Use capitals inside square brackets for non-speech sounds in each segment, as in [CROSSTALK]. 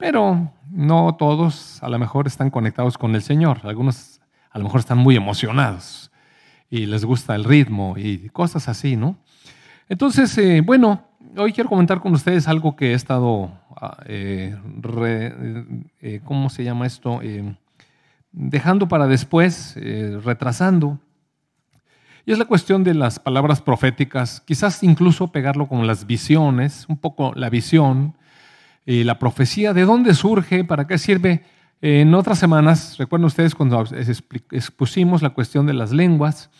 pero no todos a lo mejor están conectados con el Señor. Algunos a lo mejor están muy emocionados y les gusta el ritmo y cosas así, ¿no? Entonces, eh, bueno, hoy quiero comentar con ustedes algo que he estado, ah, eh, eh, ¿cómo se llama esto? dejando para después, retrasando. Y es la cuestión de las palabras proféticas, quizás incluso pegarlo con las visiones, un poco la visión, la profecía, de dónde surge, para qué sirve. En otras semanas, recuerden ustedes cuando expusimos la cuestión de las lenguas,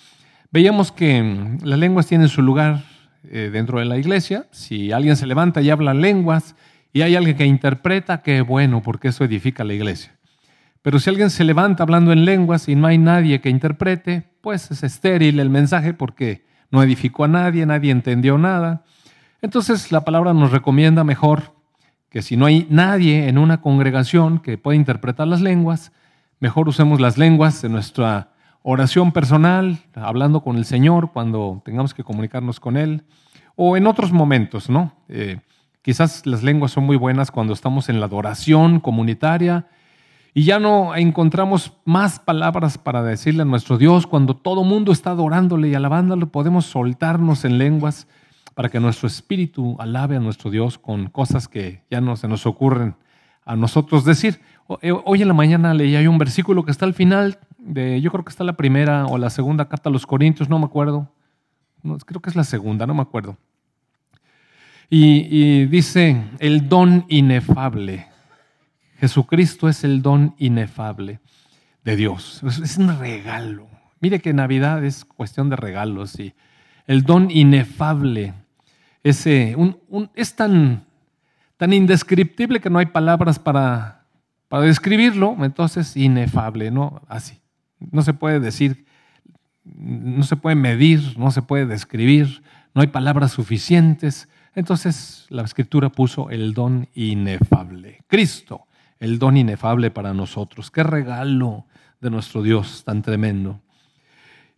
veíamos que mm, las lenguas tienen su lugar eh, dentro de la iglesia. Si alguien se levanta y habla lenguas y hay alguien que interpreta, qué bueno, porque eso edifica la iglesia. Pero si alguien se levanta hablando en lenguas y no hay nadie que interprete, pues es estéril el mensaje porque no edificó a nadie, nadie entendió nada. Entonces la palabra nos recomienda mejor que si no hay nadie en una congregación que pueda interpretar las lenguas, mejor usemos las lenguas en nuestra oración personal, hablando con el Señor cuando tengamos que comunicarnos con Él, o en otros momentos, ¿no? Eh, quizás las lenguas son muy buenas cuando estamos en la adoración comunitaria y ya no encontramos más palabras para decirle a nuestro Dios cuando todo mundo está adorándole y alabándole, podemos soltarnos en lenguas para que nuestro espíritu alabe a nuestro Dios con cosas que ya no se nos ocurren a nosotros decir. Eh, hoy en la mañana leí hay un versículo que está al final de, yo creo que está la primera o la segunda carta a los Corintios, no me acuerdo. creo que es la segunda, no me acuerdo. Y, dice, el don inefable. Jesucristo es el don inefable de Dios. Es, un regalo. Mire que Navidad es cuestión de regalos y el don inefable. Ese, es tan, tan indescriptible que no hay palabras para, para describirlo, entonces inefable, ¿no? Así. No se puede decir, no se puede medir, no se puede describir, no hay palabras suficientes. Entonces la escritura puso el don inefable. Cristo, el don inefable para nosotros. Qué regalo de nuestro Dios tan tremendo.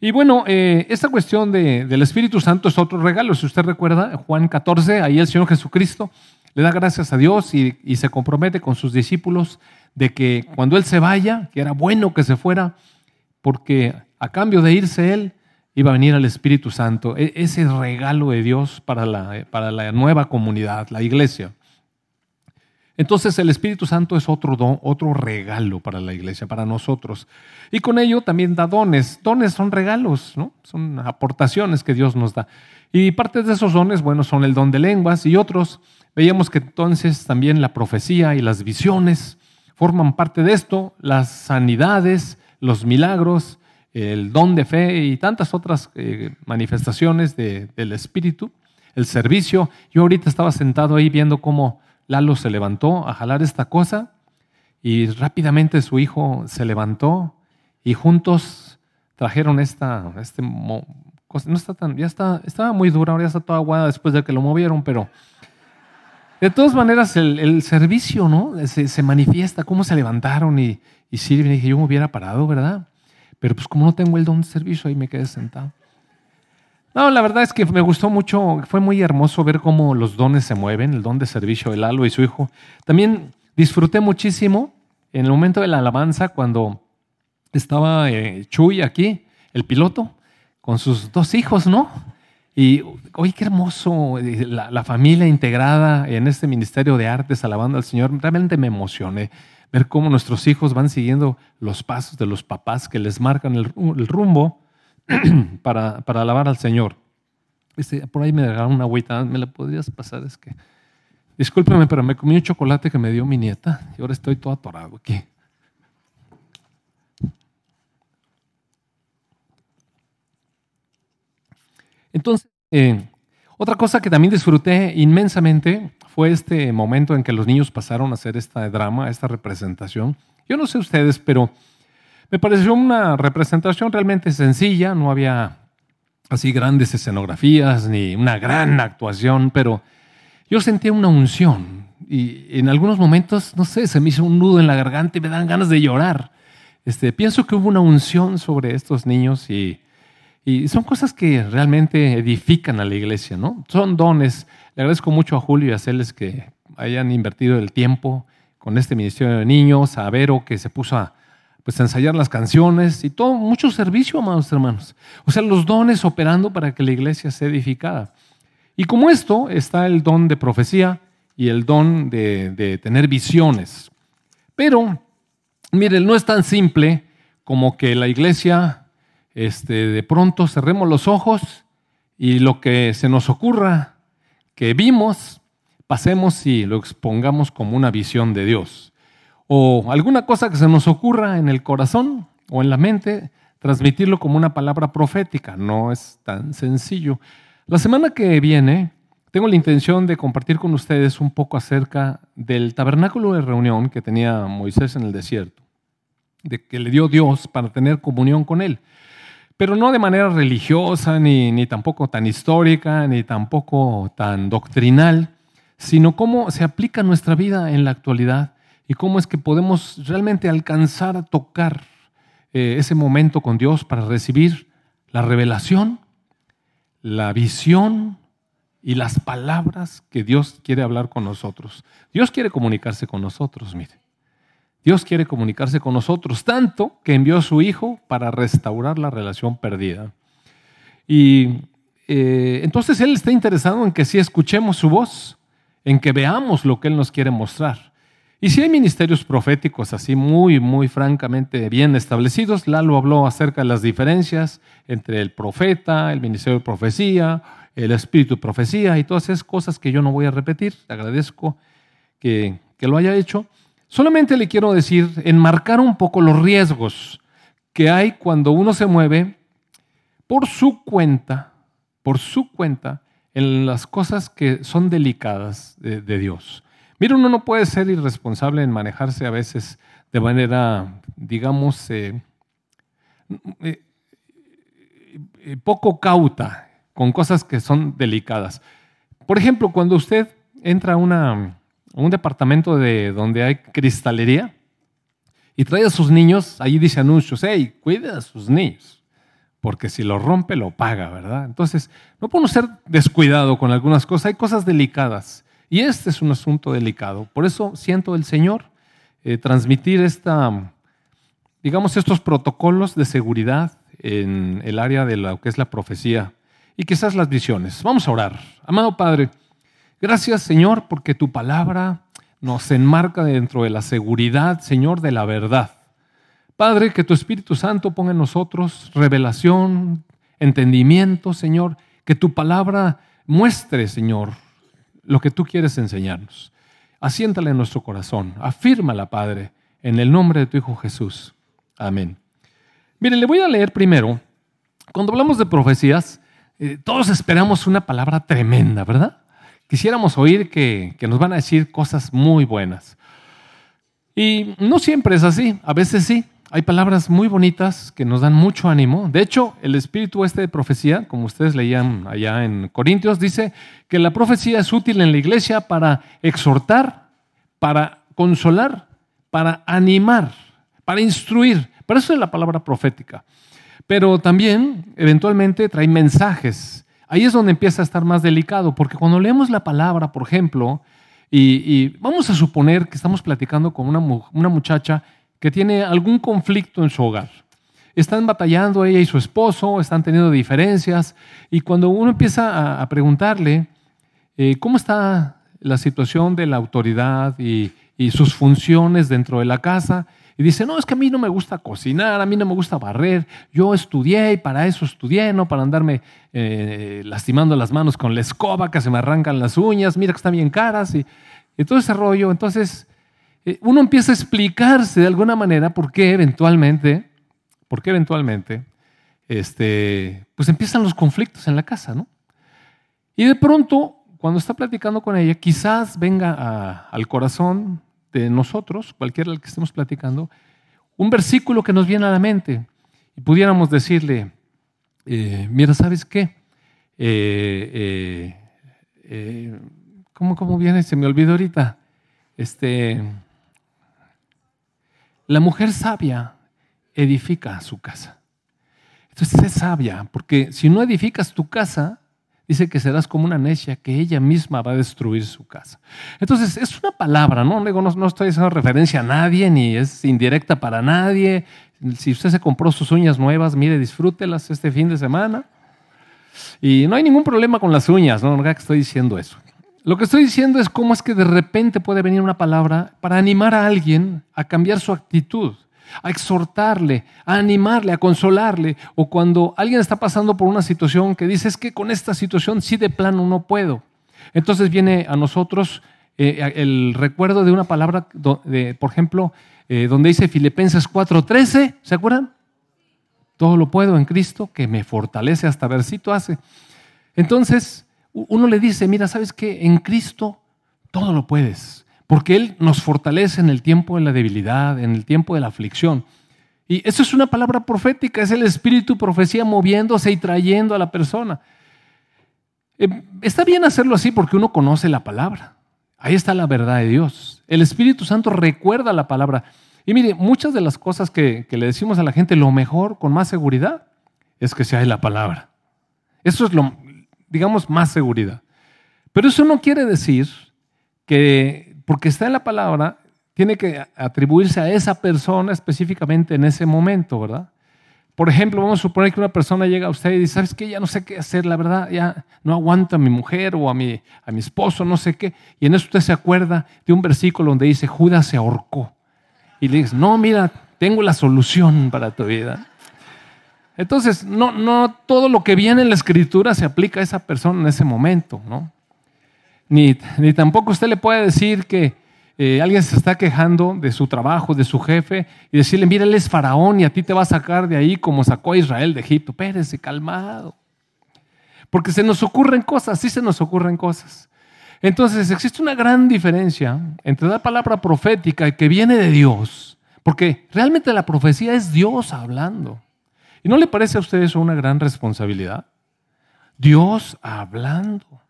Y bueno, eh, esta cuestión del Espíritu Santo es otro regalo. Si usted recuerda, Juan 14, ahí el Señor Jesucristo le da gracias a Dios y, se compromete con sus discípulos de que cuando Él se vaya, que era bueno que se fuera, porque a cambio de irse Él, iba a venir el Espíritu Santo, e, ese regalo de Dios para la, para la nueva comunidad, la iglesia. Entonces el Espíritu Santo es otro don, otro regalo para la iglesia, para nosotros. Y con ello también da dones. Dones son regalos, ¿no? Son aportaciones que Dios nos da. Y parte de esos dones, bueno, son el don de lenguas y otros. Veíamos que entonces también la profecía y las visiones forman parte de esto, las sanidades, los milagros, el don de fe y tantas otras eh, manifestaciones del Espíritu, el servicio. Yo ahorita estaba sentado ahí viendo cómo Lalo se levantó a jalar esta cosa y rápidamente su hijo se levantó y juntos trajeron esta, este. No está tan, ya está, estaba muy dura, ahora ya está toda aguada después de que lo movieron, pero de todas maneras el, servicio, ¿no? Se, manifiesta, cómo se levantaron y, y sirven. Y dije, yo me hubiera parado, ¿verdad? Pero pues como no tengo el don de servicio, ahí me quedé sentado. No, la verdad es que me gustó mucho, fue muy hermoso ver cómo los dones se mueven, el don de servicio de Lalo y su hijo. También disfruté muchísimo en el momento de la alabanza cuando estaba eh, Chuy aquí, el piloto, con sus dos hijos, ¿no? Y, oye, qué hermoso, eh, la, la, familia integrada en este ministerio de artes, alabando al Señor, realmente me emocioné ver cómo nuestros hijos van siguiendo los pasos de los papás que les marcan el, rumbo [CLEARS THROAT] para, para, alabar al Señor. Este, por ahí me dejaron una agüita, ¿me la podrías pasar? Es que, discúlpeme, pero me comí un chocolate que me dio mi nieta y ahora estoy todo atorado aquí. Entonces, eh, otra cosa que también disfruté inmensamente fue este momento en que los niños pasaron a hacer esta drama, esta representación. Yo no sé ustedes, pero me pareció una representación realmente sencilla, no había así grandes escenografías ni una gran actuación, pero yo sentía una unción y en algunos momentos, no sé, se me hizo un nudo en la garganta y me dan ganas de llorar. Este, pienso que hubo una unción sobre estos niños y, y son cosas que realmente edifican a la iglesia, ¿no? Son dones le agradezco mucho a Julio y a Celes que hayan invertido el tiempo con este ministerio de niños, a Vero que se puso a, pues, ensayar las canciones y todo, mucho servicio, amados hermanos. O sea, los dones operando para que la iglesia sea edificada. Y como esto está el don de profecía y el don de, de tener visiones. Pero, miren, no es tan simple como que la iglesia este, de pronto cerremos los ojos y lo que se nos ocurra que vimos, pasemos y lo expongamos como una visión de Dios. O alguna cosa que se nos ocurra en el corazón o en la mente, transmitirlo como una palabra profética. No es tan sencillo. La semana que viene tengo la intención de compartir con ustedes un poco acerca del tabernáculo de reunión que tenía Moisés en el desierto, de que le dio Dios para tener comunión con él pero no de manera religiosa, ni, ni tampoco tan histórica, ni tampoco tan doctrinal, sino cómo se aplica nuestra vida en la actualidad y cómo es que podemos realmente alcanzar a tocar eh, ese momento con Dios para recibir la revelación, la visión y las palabras que Dios quiere hablar con nosotros. Dios quiere comunicarse con nosotros, mire. Dios quiere comunicarse con nosotros, tanto que envió a su Hijo para restaurar la relación perdida. Y eh, entonces Él está interesado en que sí escuchemos su voz, en que veamos lo que Él nos quiere mostrar. Y si hay ministerios proféticos así muy, muy francamente bien establecidos, Lalo habló acerca de las diferencias entre el profeta, el ministerio de profecía, el espíritu de profecía y todas esas cosas que yo no voy a repetir. agradezco que, que lo haya hecho. Solamente le quiero decir, enmarcar un poco los riesgos que hay cuando uno se mueve por su cuenta, por su cuenta, en las cosas que son delicadas de, Dios. Mira, uno no puede ser irresponsable en manejarse a veces de manera, digamos, eh, eh, eh, poco cauta con cosas que son delicadas. Por ejemplo, cuando usted entra a un departamento de donde hay cristalería y trae a sus niños, allí dice anuncios, hey, cuide a sus niños, porque si lo rompe lo paga, ¿verdad? Entonces, no podemos ser descuidado con algunas cosas, hay cosas delicadas y este es un asunto delicado. Por eso siento el Señor eh, transmitir esta, digamos, estos protocolos de seguridad en el área de lo que es la profecía y quizás las visiones. Vamos a orar. Amado Padre, Gracias, Señor, porque tu palabra nos enmarca dentro de la seguridad, Señor, de la verdad. Padre, que tu Espíritu Santo ponga en nosotros revelación, entendimiento, Señor, que tu palabra muestre, Señor, lo que tú quieres enseñarnos. Asiéntala en nuestro corazón, afírmala, Padre, en el nombre de tu Hijo Jesús. Amén. Miren, le voy a leer primero, cuando hablamos de profecías, eh, todos esperamos una palabra tremenda, ¿verdad? quisiéramos oír que, nos van a decir cosas muy buenas. Y no siempre es así, a veces sí. Hay palabras muy bonitas que nos dan mucho ánimo. De hecho, el espíritu este de profecía, como ustedes leían allá en Corintios, dice que la profecía es útil en la iglesia para exhortar, para consolar, para animar, para instruir. Por eso es la palabra profética. Pero también, eventualmente, trae mensajes Ahí es donde empieza a estar más delicado, porque cuando leemos la palabra, por ejemplo, y, vamos a suponer que estamos platicando con una, una muchacha que tiene algún conflicto en su hogar. Están batallando ella y su esposo, están teniendo diferencias, y cuando uno empieza a, preguntarle eh, cómo está la situación de la autoridad y, y sus funciones dentro de la casa, y dice, no, es que a mí no me gusta cocinar, a mí no me gusta barrer, yo estudié y para eso estudié, no para andarme eh, lastimando las manos con la escoba, que se me arrancan las uñas, mira que están bien caras y, todo ese rollo. Entonces, uno empieza a explicarse de alguna manera por qué eventualmente, por qué eventualmente, este, pues empiezan los conflictos en la casa, ¿no? Y de pronto, cuando está platicando con ella, quizás venga al corazón de nosotros, cualquiera del que estemos platicando, un versículo que nos viene a la mente y pudiéramos decirle, eh, mira, ¿sabes qué? Eh, eh, ¿cómo, viene? Se me olvidó ahorita. Este, la mujer sabia edifica su casa. Entonces es sabia, porque si no edificas tu casa, dice que serás como una necia, que ella misma va a destruir su casa. Entonces, es una palabra, ¿no? No, no estoy haciendo referencia a nadie, ni es indirecta para nadie. Si usted se compró sus uñas nuevas, mire, disfrútelas este fin de semana. Y no hay ningún problema con las uñas, ¿no? No que estoy diciendo eso. Lo que estoy diciendo es cómo es que de repente puede venir una palabra para animar a alguien a cambiar su actitud a exhortarle, a animarle, a consolarle, o cuando alguien está pasando por una situación que dice, es que con esta situación sí de plano no puedo. Entonces viene a nosotros eh, el recuerdo de una palabra, por ejemplo, eh, donde dice Filipenses 4:13, ¿se acuerdan? Todo lo puedo en Cristo que me fortalece, hasta versito hace. Entonces, uno le dice, mira, ¿sabes qué? En Cristo todo lo puedes porque Él nos fortalece en el tiempo de la debilidad, en el tiempo de la aflicción. Y eso es una palabra profética, es el espíritu profecía moviéndose y trayendo a la persona. Eh, está bien hacerlo así porque uno conoce la palabra. Ahí está la verdad de Dios. El Espíritu Santo recuerda la palabra. Y mire, muchas de las cosas que, le decimos a la gente, lo mejor, con más seguridad, es que sea de la palabra. Eso es lo, digamos, más seguridad. Pero eso no quiere decir que porque está en la palabra, tiene que atribuirse a esa persona específicamente en ese momento, ¿verdad? Por ejemplo, vamos a suponer que una persona llega a usted y dice, ¿sabes qué? Ya no sé qué hacer, la verdad, ya no aguanto a mi mujer o a mi, a mi esposo, no sé qué. Y en eso usted se acuerda de un versículo donde dice, Judas se ahorcó. Y le dice, no, mira, tengo la solución para tu vida. Entonces, no, todo lo que viene en la escritura se aplica a esa persona en ese momento, ¿no? Ni, tampoco usted le puede decir que eh, alguien se está quejando de su trabajo, de su jefe, y decirle, mira, él es faraón y a ti te va a sacar de ahí como sacó a Israel de Egipto. Pérese, calmado. Porque se nos ocurren cosas, sí se nos ocurren cosas. Entonces existe una gran diferencia entre la palabra profética que viene de Dios, porque realmente la profecía es Dios hablando. ¿Y no le parece a usted eso una gran responsabilidad? Dios hablando.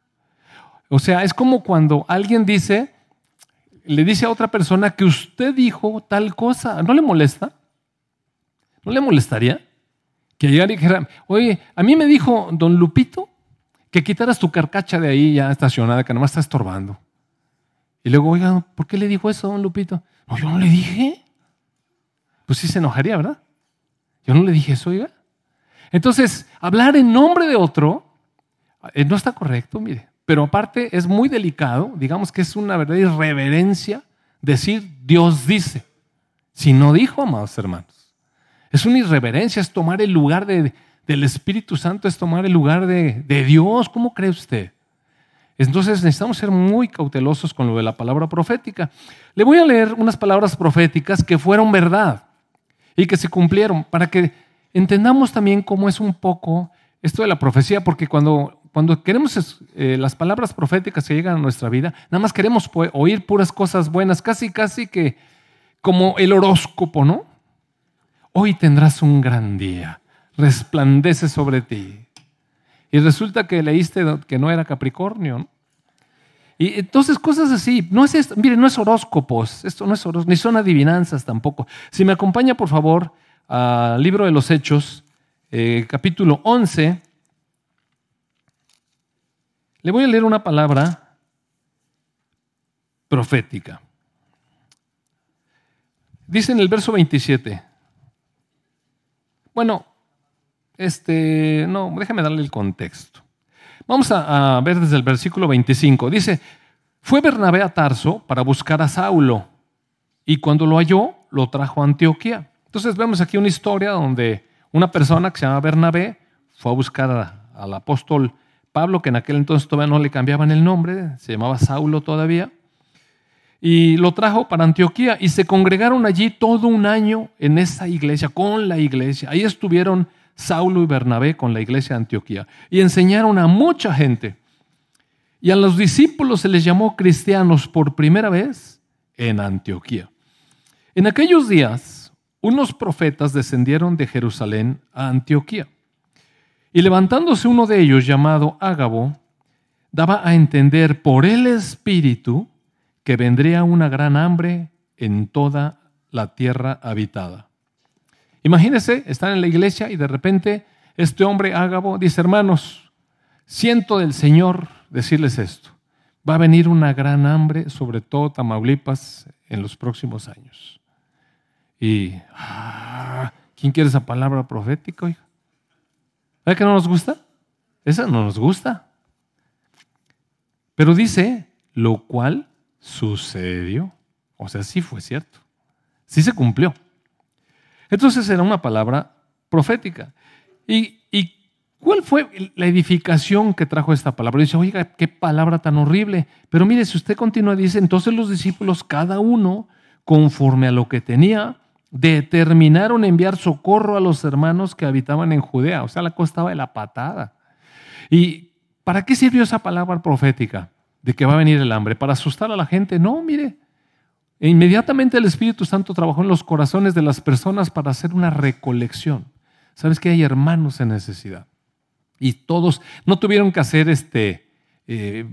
O sea, es como cuando alguien dice, le dice a otra persona que usted dijo tal cosa. ¿No le molesta? ¿No le molestaría? Que llegara y dijera, oye, a mí me dijo don Lupito que quitaras tu carcacha de ahí ya estacionada, que nomás está estorbando. Y luego, oiga, ¿por qué le dijo eso, don Lupito? No, yo no le dije. Pues sí se enojaría, ¿verdad? Yo no le dije eso, oiga. Entonces, hablar en nombre de otro eh, no está correcto, mire. Pero aparte es muy delicado, digamos que es una verdadera irreverencia decir Dios dice. Si no dijo, amados hermanos. Es una irreverencia, es tomar el lugar de, del Espíritu Santo, es tomar el lugar de, de Dios. ¿Cómo cree usted? Entonces necesitamos ser muy cautelosos con lo de la palabra profética. Le voy a leer unas palabras proféticas que fueron verdad y que se cumplieron para que entendamos también cómo es un poco esto de la profecía, porque cuando cuando queremos eh, las palabras proféticas que llegan a nuestra vida, nada más queremos oír puras cosas buenas, casi, casi que como el horóscopo, ¿no? Hoy tendrás un gran día, resplandece sobre ti. Y resulta que leíste que no era Capricornio, ¿no? Y entonces cosas así, no es esto, mire, no es horóscopos, esto no es horóscopos, ni son adivinanzas tampoco. Si me acompaña, por favor, al libro de los Hechos, eh, capítulo 11, le voy a leer una palabra profética. Dice en el verso 27. Bueno, este, no, déjame darle el contexto. Vamos a, ver desde el versículo 25. Dice, fue Bernabé a Tarso para buscar a Saulo y cuando lo halló, lo trajo a Antioquía. Entonces vemos aquí una historia donde una persona que se llama Bernabé fue a buscar al apóstol Pablo, que en aquel entonces todavía no le cambiaban el nombre, se llamaba Saulo todavía, y lo trajo para Antioquía y se congregaron allí todo un año en esa iglesia, con la iglesia. Ahí estuvieron Saulo y Bernabé con la iglesia de Antioquía y enseñaron a mucha gente. Y a los discípulos se les llamó cristianos por primera vez en Antioquía. En aquellos días, unos profetas descendieron de Jerusalén a Antioquía. Y levantándose uno de ellos, llamado Ágabo, daba a entender por el Espíritu que vendría una gran hambre en toda la tierra habitada. Imagínense, están en la iglesia y de repente este hombre Ágabo dice, hermanos, siento del Señor decirles esto. Va a venir una gran hambre, sobre todo Tamaulipas, en los próximos años. Y, ah, ¿quién quiere esa palabra profética? Oiga? ¿Verdad que no nos gusta? Esa no nos gusta. Pero dice, lo cual sucedió. O sea, sí fue cierto. Sí se cumplió. Entonces era una palabra profética. ¿Y, cuál fue la edificación que trajo esta palabra? Dice, oiga, qué palabra tan horrible. Pero mire, si usted continúa, dice, entonces los discípulos, cada uno, conforme a lo que tenía, determinaron enviar socorro a los hermanos que habitaban en Judea. O sea, la cosa estaba de la patada. ¿Y para qué sirvió esa palabra profética de que va a venir el hambre? ¿Para asustar a la gente? No, mire. E inmediatamente el Espíritu Santo trabajó en los corazones de las personas para hacer una recolección. Sabes que hay hermanos en necesidad. Y todos no tuvieron que hacer este, eh,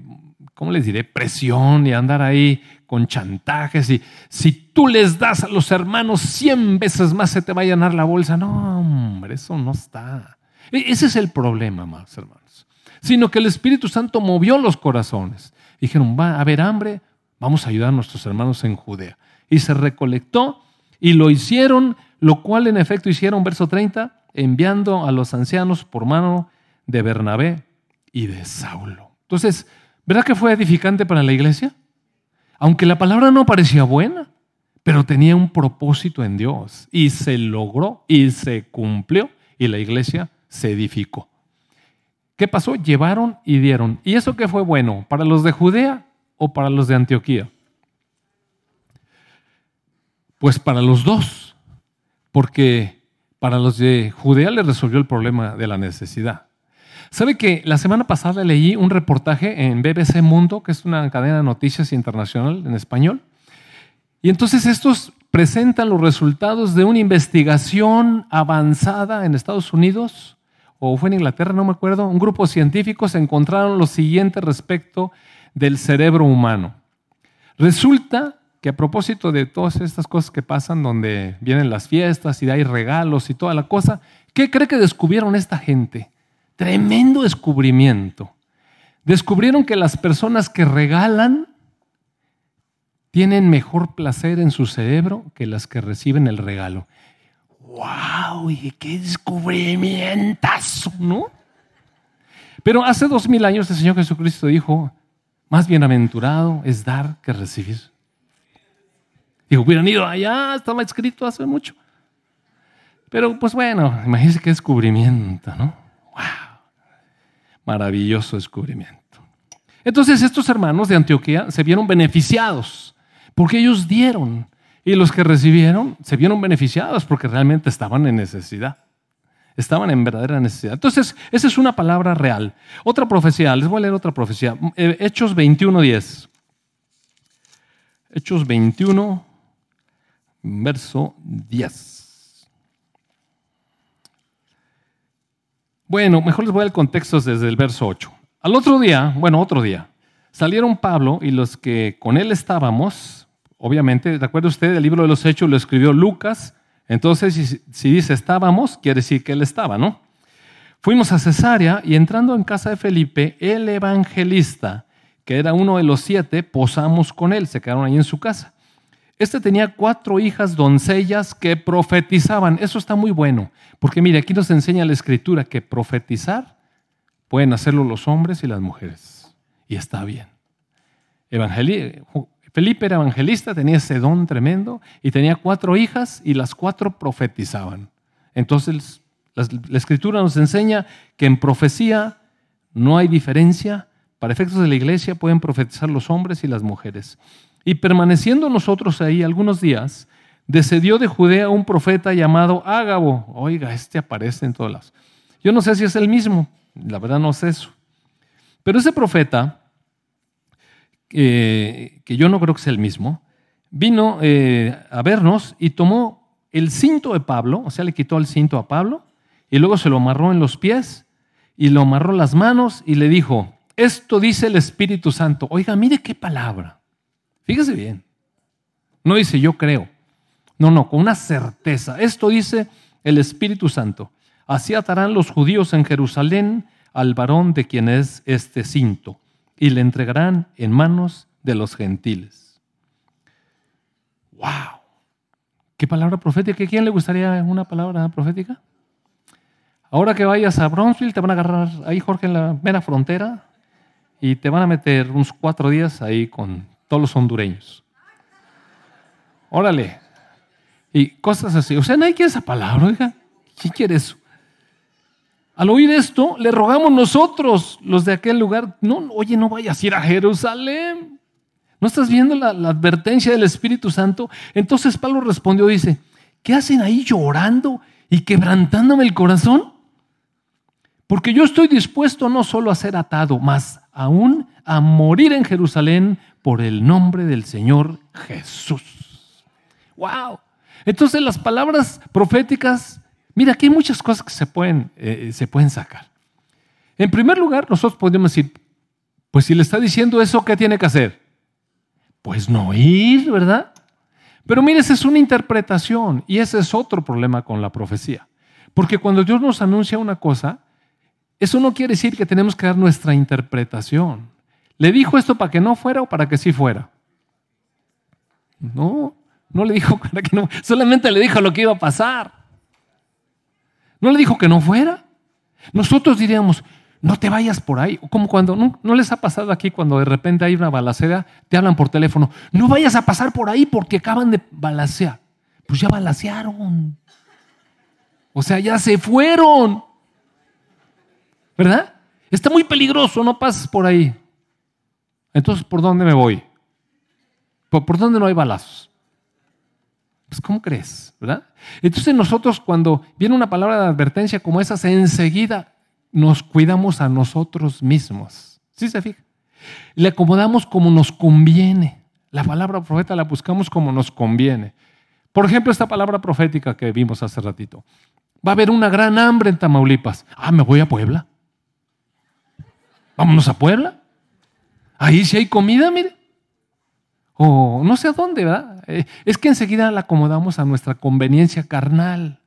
¿cómo les diré? Presión y andar ahí con chantajes. Y si tú les das a los hermanos 100 veces más, se te va a llenar la bolsa. No, hombre, eso no está. E, ese es el problema, más hermanos. Sino que el Espíritu Santo movió los corazones. Dijeron, va a haber hambre, vamos a ayudar a nuestros hermanos en Judea. Y se recolectó y lo hicieron, lo cual en efecto hicieron, verso 30, enviando a los ancianos por mano de Bernabé y de Saulo. Entonces, ¿verdad que fue edificante para la iglesia? Aunque la palabra no parecía buena, pero tenía un propósito en Dios y se logró y se cumplió y la iglesia se edificó. ¿Qué pasó? Llevaron y dieron. ¿Y eso qué fue bueno? ¿Para los de Judea o para los de Antioquía? Pues para los dos, porque para los de Judea le resolvió el problema de la necesidad. ¿Sabe que la semana pasada leí un reportaje en BBC Mundo, que es una cadena de noticias internacional en español? Y entonces estos presentan los resultados de una investigación avanzada en Estados Unidos, o fue en Inglaterra, no me acuerdo, un grupo de científicos encontraron lo siguiente respecto del cerebro humano. Resulta que a propósito de todas estas cosas que pasan, donde vienen las fiestas y hay regalos y toda la cosa, ¿qué cree que descubrieron esta gente? Tremendo descubrimiento. Descubrieron que las personas que regalan tienen mejor placer en su cerebro que las que reciben el regalo. ¡Wow! ¿Y qué descubrimientos, ¿no? Pero hace dos mil años el Señor Jesucristo dijo, más bienaventurado es dar que recibir. Y hubieran ido allá, estaba escrito hace mucho. Pero pues bueno, imagínense qué descubrimiento, ¿no? Maravilloso descubrimiento. Entonces estos hermanos de Antioquía se vieron beneficiados porque ellos dieron y los que recibieron se vieron beneficiados porque realmente estaban en necesidad. Estaban en verdadera necesidad. Entonces, esa es una palabra real. Otra profecía, les voy a leer otra profecía. Eh, Hechos 21.10. Hechos 21, verso 10. Bueno, mejor les voy al contexto desde el verso 8. Al otro día, bueno, otro día, salieron Pablo y los que con él estábamos, obviamente, ¿recuerda usted? El libro de los Hechos lo escribió Lucas, entonces si, dice estábamos, quiere decir que él estaba, ¿no? Fuimos a Cesarea y entrando en casa de Felipe, el evangelista, que era uno de los siete, posamos con él, se quedaron ahí en su casa. Este tenía cuatro hijas doncellas que profetizaban. Eso está muy bueno, porque mire, aquí nos enseña la escritura que profetizar pueden hacerlo los hombres y las mujeres. Y está bien. Felipe era evangelista, tenía ese don tremendo y tenía cuatro hijas y las cuatro profetizaban. Entonces, la escritura nos enseña que en profecía no hay diferencia. Para efectos de la iglesia pueden profetizar los hombres y las mujeres. Y permaneciendo nosotros ahí algunos días, descendió de Judea un profeta llamado Ágabo. Oiga, este aparece en todas las. Yo no sé si es el mismo, la verdad no sé eso. Pero ese profeta, que yo no creo que sea el mismo, vino eh, a vernos y tomó el cinto de Pablo, o sea, le quitó el cinto a Pablo, y luego se lo amarró en los pies y lo amarró las manos y le dijo, esto dice el Espíritu Santo. Oiga, mire qué palabra. Fíjese bien. No dice yo creo. No, no, con una certeza. Esto dice el Espíritu Santo. Así atarán los judíos en Jerusalén al varón de quien es este cinto, y le entregarán en manos de los gentiles. ¡Wow! ¿Qué palabra profética? ¿A quién le gustaría una palabra profética? Ahora que vayas a Brownsville, te van a agarrar ahí, Jorge, en la mera frontera, y te van a meter unos cuatro días ahí con todos los hondureños. Órale. Y cosas así. O sea, nadie quiere esa palabra, oiga. ¿Quién quiere? Al oír esto, le rogamos nosotros, los de aquel lugar, no, oye, no vayas a ir a Jerusalén. ¿No estás viendo la, advertencia del Espíritu Santo? Entonces Pablo respondió, dice, ¿qué hacen ahí llorando y quebrantándome el corazón? Porque yo estoy dispuesto no solo a ser atado, más aún a morir en Jerusalén por el nombre del Señor Jesús. ¡Wow! Entonces las palabras proféticas Mira, aquí hay muchas cosas que se pueden, eh, se pueden sacar. En primer lugar, nosotros podemos decir, pues si le está diciendo eso, ¿qué tiene que hacer? Pues no ir, ¿verdad? Pero mire, esa es una interpretación y ese es otro problema con la profecía. Porque cuando Dios nos anuncia una cosa, eso no quiere decir que tenemos que dar nuestra interpretación. ¿Le dijo esto para que no fuera o para que sí fuera? No, no le dijo [LAUGHS] para que no, solamente le dijo lo que iba a pasar. No le dijo que no fuera. Nosotros diríamos, no te vayas por ahí. Como cuando, ¿no, les ha pasado aquí cuando de repente hay una balacera, te hablan por teléfono, no vayas a pasar por ahí porque acaban de balacear. Pues ya balacearon. O sea, ya se fueron. ¿Verdad? Está muy peligroso, no pases por ahí. Entonces, ¿por dónde me voy? ¿Por, por dónde no hay balazos? Pues, ¿cómo crees? ¿Verdad? Entonces nosotros cuando viene una palabra de advertencia como esa, enseguida nos cuidamos a nosotros mismos. ¿Sí se fija? Le acomodamos como nos conviene. La palabra profeta la buscamos como nos conviene. Por ejemplo, esta palabra profética que vimos hace ratito. Va a haber una gran hambre en Tamaulipas. Ah, me voy a Puebla. Vámonos a Puebla. Ahí sí hay comida, mire o no sé a dónde, ¿verdad? Eh, es que enseguida la acomodamos a nuestra conveniencia carnal.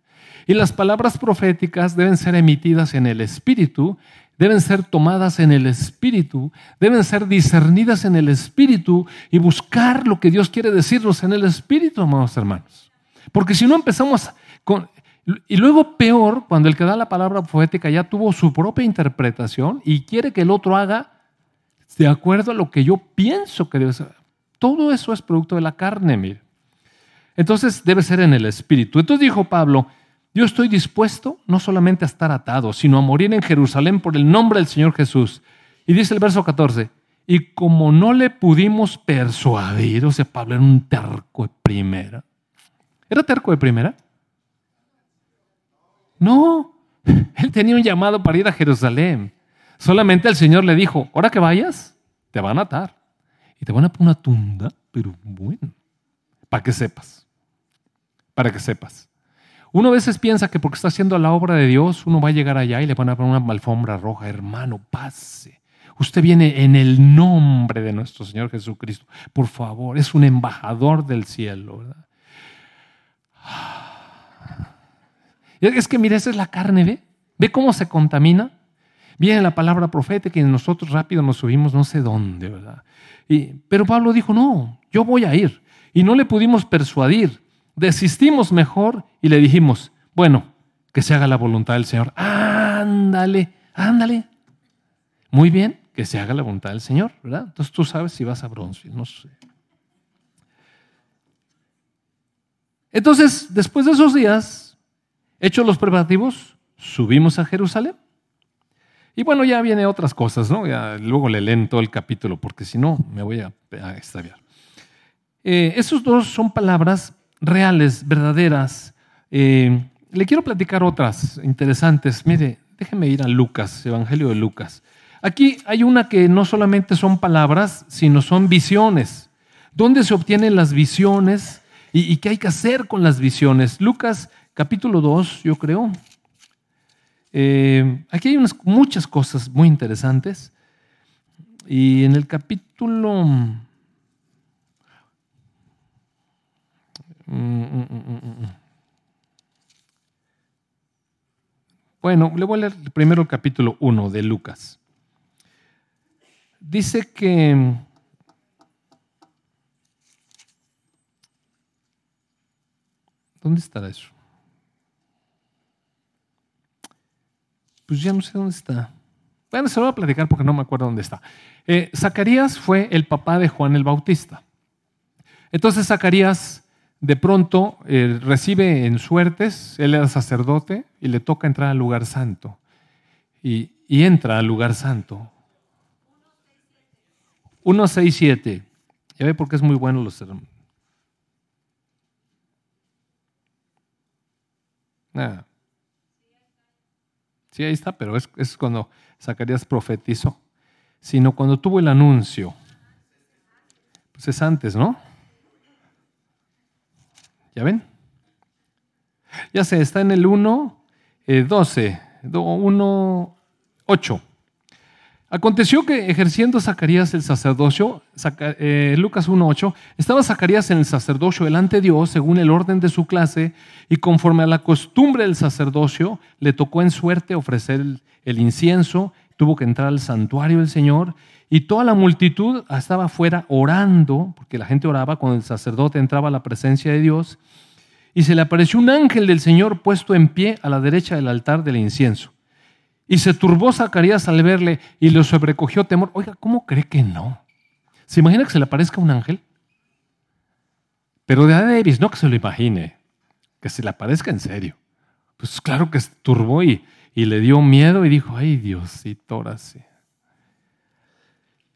Y las palabras proféticas deben ser emitidas en el Espíritu, deben ser tomadas en el Espíritu, deben ser discernidas en el Espíritu y buscar lo que Dios quiere decirnos en el Espíritu, amados hermanos. Porque si no empezamos con... Y luego peor, cuando el que da la palabra profética ya tuvo su propia interpretación y quiere que el otro haga de acuerdo a lo que yo pienso que debe ser. Todo eso es producto de la carne, mire. Entonces debe ser en el espíritu. Entonces dijo Pablo, yo estoy dispuesto no solamente a estar atado, sino a morir en Jerusalén por el nombre del Señor Jesús. Y dice el verso 14, y como no le pudimos persuadir, o sea, Pablo era un terco de primera. ¿Era terco de primera? No, [LAUGHS] él tenía un llamado para ir a Jerusalén. Solamente el Señor le dijo, ahora que vayas, te van a atar. Y te van a poner una tunda, pero bueno, para que sepas. Para que sepas. Uno a veces piensa que porque está haciendo la obra de Dios, uno va a llegar allá y le van a poner una alfombra roja. Hermano, pase. Usted viene en el nombre de nuestro Señor Jesucristo. Por favor, es un embajador del cielo. ¿verdad? Es que mire, esa es la carne, ¿ve? ¿Ve cómo se contamina? Viene la palabra profética y nosotros rápido nos subimos no sé dónde, ¿verdad? Pero Pablo dijo, no, yo voy a ir. Y no le pudimos persuadir. Desistimos mejor y le dijimos, bueno, que se haga la voluntad del Señor. Ándale, ándale. Muy bien, que se haga la voluntad del Señor, ¿verdad? Entonces tú sabes si vas a Bronzeville, no sé. Entonces, después de esos días, hechos los preparativos, subimos a Jerusalén. Y bueno, ya viene otras cosas, ¿no? luego le leen todo el capítulo, porque si no, me voy a, extraviar. Eh, esos dos son palabras reales, verdaderas. Eh, le quiero platicar otras interesantes. Mire, déjeme ir a Lucas, Evangelio de Lucas. Aquí hay una que no solamente son palabras, sino son visiones. ¿Dónde se obtienen las visiones y, y qué hay que hacer con las visiones? Lucas capítulo 2, yo creo. Eh, aquí hay unas, muchas cosas muy interesantes. Y en el capítulo... Mm, mm, mm, Bueno, le voy a leer primero el capítulo 1 de Lucas. Dice que ¿Dónde estará eso? Pues ya no sé dónde está. Bueno, se lo voy a platicar porque no me acuerdo dónde está. Eh, Zacarías fue el papá de Juan el Bautista. Entonces Zacarías de pronto eh, recibe en suertes, él era sacerdote y le toca entrar al lugar santo. Y, y entra al lugar santo. 167. Ya ve por qué es muy bueno los sermones. Nada. Sí, ahí está, pero es, es cuando Zacarías profetizó. Sino cuando tuvo el anuncio. Pues es antes, ¿no? ¿Ya ven? Ya sé, está en el 1, 12, 1, 8. Aconteció que ejerciendo Zacarías el sacerdocio, eh, Lucas 1.8, estaba Zacarías en el sacerdocio delante de Dios según el orden de su clase y conforme a la costumbre del sacerdocio, le tocó en suerte ofrecer el, el incienso, tuvo que entrar al santuario del Señor y toda la multitud estaba afuera orando, porque la gente oraba cuando el sacerdote entraba a la presencia de Dios, y se le apareció un ángel del Señor puesto en pie a la derecha del altar del incienso. Y se turbó Zacarías al verle y le sobrecogió temor. Oiga, ¿cómo cree que no? ¿Se imagina que se le aparezca un ángel? Pero de Davis, no que se lo imagine, que se le aparezca en serio. Pues claro que se turbó y, y le dio miedo y dijo, ay Diosito, ahora sí.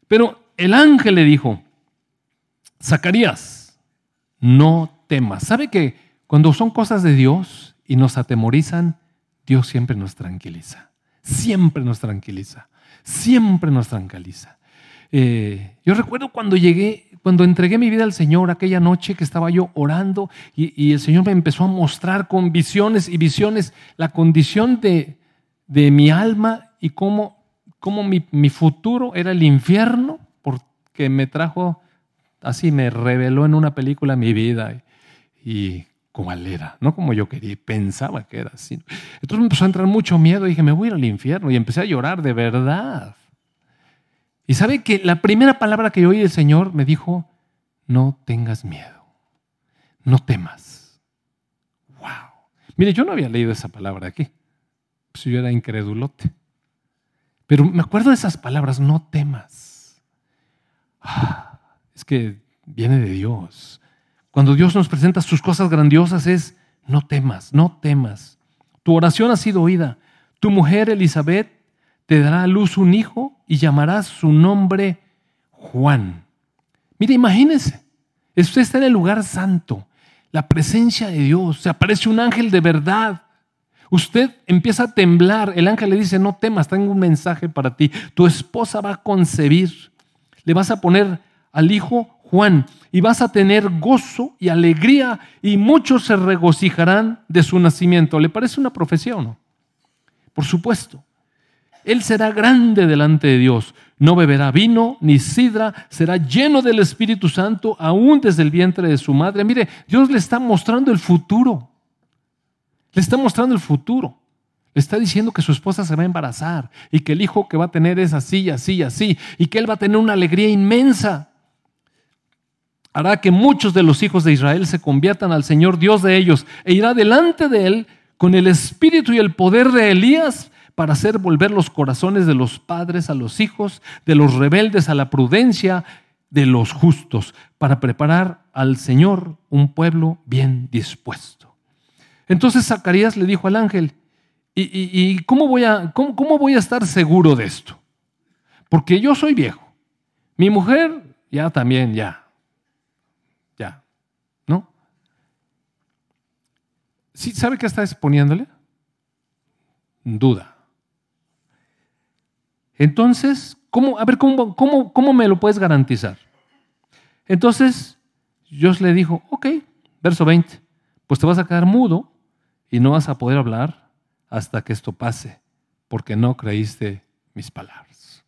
Pero el ángel le dijo, Zacarías, no temas. ¿Sabe que cuando son cosas de Dios y nos atemorizan, Dios siempre nos tranquiliza? Siempre nos tranquiliza, siempre nos tranquiliza. Eh, yo recuerdo cuando llegué, cuando entregué mi vida al Señor aquella noche que estaba yo orando y, el Señor me empezó a mostrar con visiones y visiones la condición de, mi alma y cómo, cómo mi, futuro era el infierno porque me trajo, así me reveló en una película mi vida y cuál era, no como yo quería, pensaba que era así. Entonces me empezó a entrar mucho miedo y dije, me voy a ir al infierno y empecé a llorar de verdad. Y sabe que la primera palabra que oí del Señor me dijo, no tengas miedo, no temas. Wow. Mire, yo no había leído esa palabra aquí, pues yo era incredulote. Pero me acuerdo de esas palabras, no temas. Ah, es que viene de Dios. Cuando Dios nos presenta sus cosas grandiosas es, no temas, no temas. Tu oración ha sido oída. Tu mujer Elizabeth te dará a luz un hijo y llamarás su nombre Juan. Mire, imagínese, usted está en el lugar santo, la presencia de Dios, se aparece un ángel de verdad. Usted empieza a temblar, el ángel le dice, no temas, tengo un mensaje para ti. Tu esposa va a concebir, le vas a poner al hijo Juan, y vas a tener gozo y alegría y muchos se regocijarán de su nacimiento. ¿Le parece una profecía o no? Por supuesto. Él será grande delante de Dios. No beberá vino ni sidra, será lleno del Espíritu Santo aún desde el vientre de su madre. Mire, Dios le está mostrando el futuro. Le está mostrando el futuro. Le está diciendo que su esposa se va a embarazar y que el hijo que va a tener es así, así, así, y que él va a tener una alegría inmensa hará que muchos de los hijos de Israel se conviertan al Señor Dios de ellos e irá delante de él con el espíritu y el poder de Elías para hacer volver los corazones de los padres a los hijos, de los rebeldes a la prudencia, de los justos, para preparar al Señor un pueblo bien dispuesto. Entonces Zacarías le dijo al ángel, ¿y, cómo, voy a, estar seguro de esto? Porque yo soy viejo, mi mujer ya también, ya, ¿Sí, ¿Sabe qué está exponiéndole? Duda. Entonces, ¿cómo, a ver, ¿cómo, cómo, cómo me lo puedes garantizar? Entonces, Dios le dijo, ok, verso 20, pues te vas a quedar mudo y no vas a poder hablar hasta que esto pase, porque no creíste mis palabras.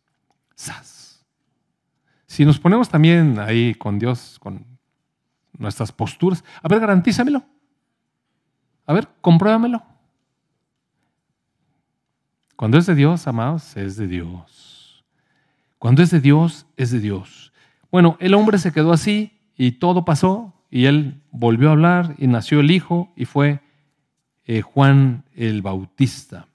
¡Sas! Si nos ponemos también ahí con Dios, con nuestras posturas, a ver, garantízamelo. A ver, compruébamelo. Cuando es de Dios, amados, es de Dios. Cuando es de Dios, es de Dios. Bueno, el hombre se quedó así y todo pasó y él volvió a hablar y nació el hijo y fue eh, Juan el Bautista.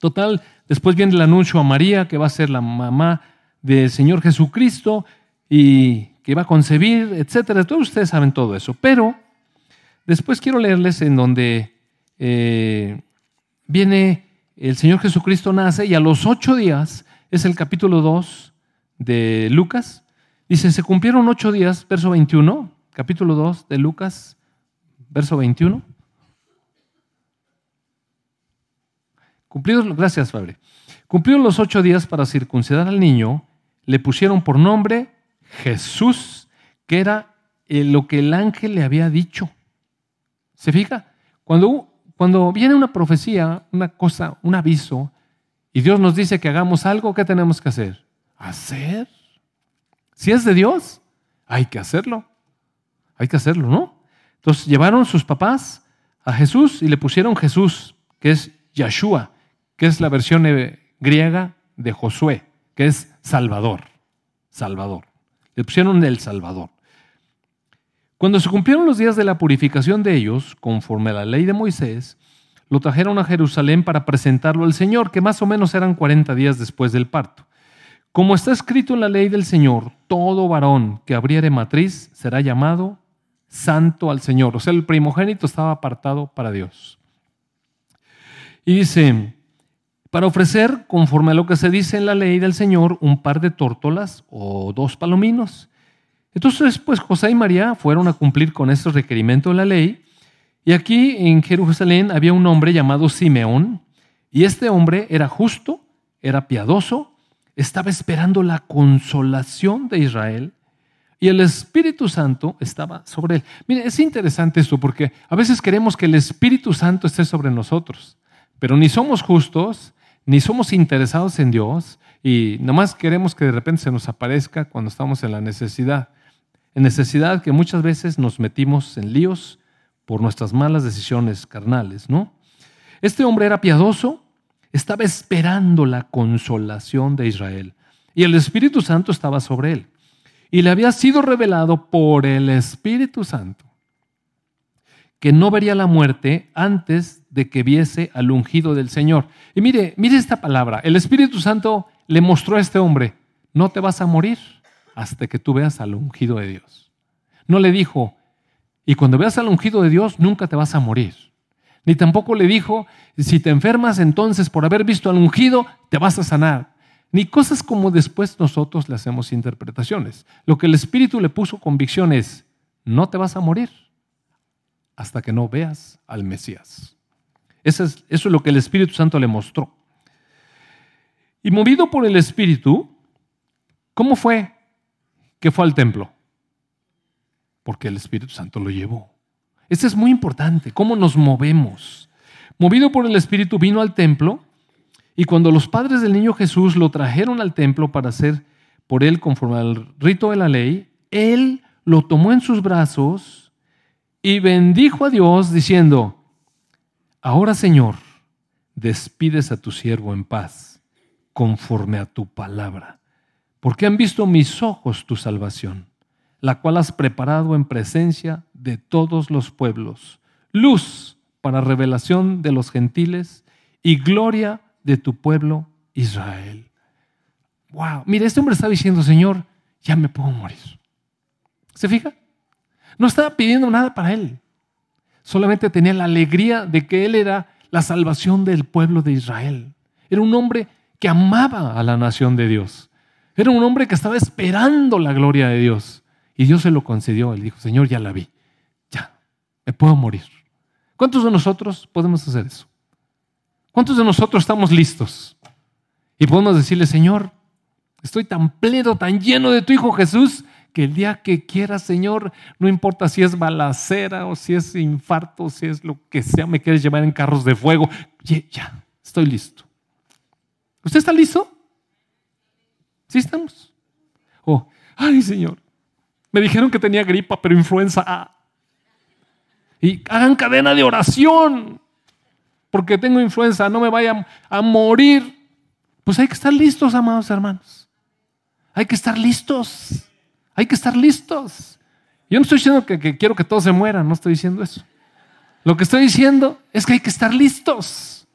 Total, después viene el anuncio a María, que va a ser la mamá del Señor Jesucristo y que va a concebir, etcétera. Todos ustedes saben todo eso. Pero después quiero leerles en donde eh, viene el Señor Jesucristo nace y a los ocho días, es el capítulo 2 de Lucas, dice, se cumplieron ocho días, verso 21, capítulo 2 de Lucas, verso 21. Cumplidos, gracias, Fabre. Cumplidos los ocho días para circuncidar al niño, le pusieron por nombre Jesús, que era eh, lo que el ángel le había dicho. ¿Se fija? Cuando, cuando viene una profecía, una cosa, un aviso, y Dios nos dice que hagamos algo, ¿qué tenemos que hacer? Hacer. Si es de Dios, hay que hacerlo. Hay que hacerlo, ¿no? Entonces llevaron sus papás a Jesús y le pusieron Jesús, que es Yeshua, que es la versión eh, griega de Josué, que es Salvador. Salvador. Le pusieron el Salvador. Cuando se cumplieron los días de la purificación de ellos, conforme a la ley de Moisés, lo trajeron a Jerusalén para presentarlo al Señor, que más o menos eran 40 días después del parto. Como está escrito en la ley del Señor, todo varón que abriere matriz será llamado santo al Señor. O sea, el primogénito estaba apartado para Dios. Y dice, para ofrecer, conforme a lo que se dice en la ley del Señor, un par de tórtolas o dos palominos. Entonces, pues José y María fueron a cumplir con este requerimiento de la ley. Y aquí en Jerusalén había un hombre llamado Simeón. Y este hombre era justo, era piadoso, estaba esperando la consolación de Israel. Y el Espíritu Santo estaba sobre él. Mire, es interesante esto porque a veces queremos que el Espíritu Santo esté sobre nosotros, pero ni somos justos, ni somos interesados en Dios y nomás queremos que de repente se nos aparezca cuando estamos en la necesidad. En necesidad que muchas veces nos metimos en líos por nuestras malas decisiones carnales, ¿no? Este hombre era piadoso, estaba esperando la consolación de Israel y el Espíritu Santo estaba sobre él. Y le había sido revelado por el Espíritu Santo que no vería la muerte antes de que viese al ungido del Señor. Y mire, mire esta palabra. El Espíritu Santo le mostró a este hombre, no te vas a morir hasta que tú veas al ungido de Dios. No le dijo, y cuando veas al ungido de Dios, nunca te vas a morir. Ni tampoco le dijo, si te enfermas entonces por haber visto al ungido, te vas a sanar. Ni cosas como después nosotros le hacemos interpretaciones. Lo que el Espíritu le puso convicción es, no te vas a morir hasta que no veas al Mesías. Eso es, eso es lo que el Espíritu Santo le mostró. Y movido por el Espíritu, ¿cómo fue que fue al templo? Porque el Espíritu Santo lo llevó. Esto es muy importante, cómo nos movemos. Movido por el Espíritu vino al templo y cuando los padres del niño Jesús lo trajeron al templo para hacer por él conforme al rito de la ley, él lo tomó en sus brazos y bendijo a Dios diciendo, ahora Señor, despides a tu siervo en paz, conforme a tu palabra, porque han visto mis ojos tu salvación, la cual has preparado en presencia de todos los pueblos, luz para revelación de los gentiles y gloria de tu pueblo Israel. Wow, mire, este hombre está diciendo, Señor, ya me puedo morir. ¿Se fija? No estaba pidiendo nada para él. Solamente tenía la alegría de que él era la salvación del pueblo de Israel. Era un hombre que amaba a la nación de Dios. Era un hombre que estaba esperando la gloria de Dios. Y Dios se lo concedió. Él dijo, Señor, ya la vi. Ya, me puedo morir. ¿Cuántos de nosotros podemos hacer eso? ¿Cuántos de nosotros estamos listos? Y podemos decirle, Señor, estoy tan pleno, tan lleno de tu Hijo Jesús, que el día que quieras, Señor, no importa si es balacera o si es infarto, o si es lo que sea, me quieres llevar en carros de fuego, ya, ya estoy listo. ¿Usted está listo? ¿Sí estamos? Oh, ay, Señor, me dijeron que tenía gripa, pero influenza A. Y hagan cadena de oración. porque tengo influenza, no me vaya a morir. Pues hay que estar listos, amados hermanos. Hay que estar listos. Hay que estar listos. Yo no estoy diciendo que, quiero que todos se mueran, no estoy diciendo eso. Lo que estoy diciendo es que hay que estar listos.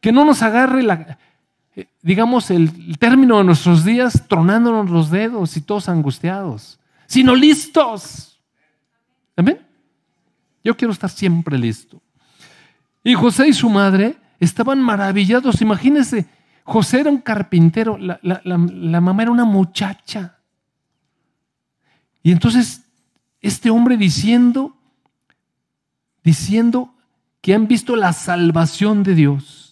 Que no nos agarre la, digamos, el término de nuestros días tronándonos los dedos y todos angustiados, sino listos. ¿Amén? Yo quiero estar siempre listo. Y José y su madre estaban maravillados. Imagínense, José era un carpintero, la, la mamá era una muchacha. Y entonces este hombre diciendo, diciendo que han visto la salvación de Dios.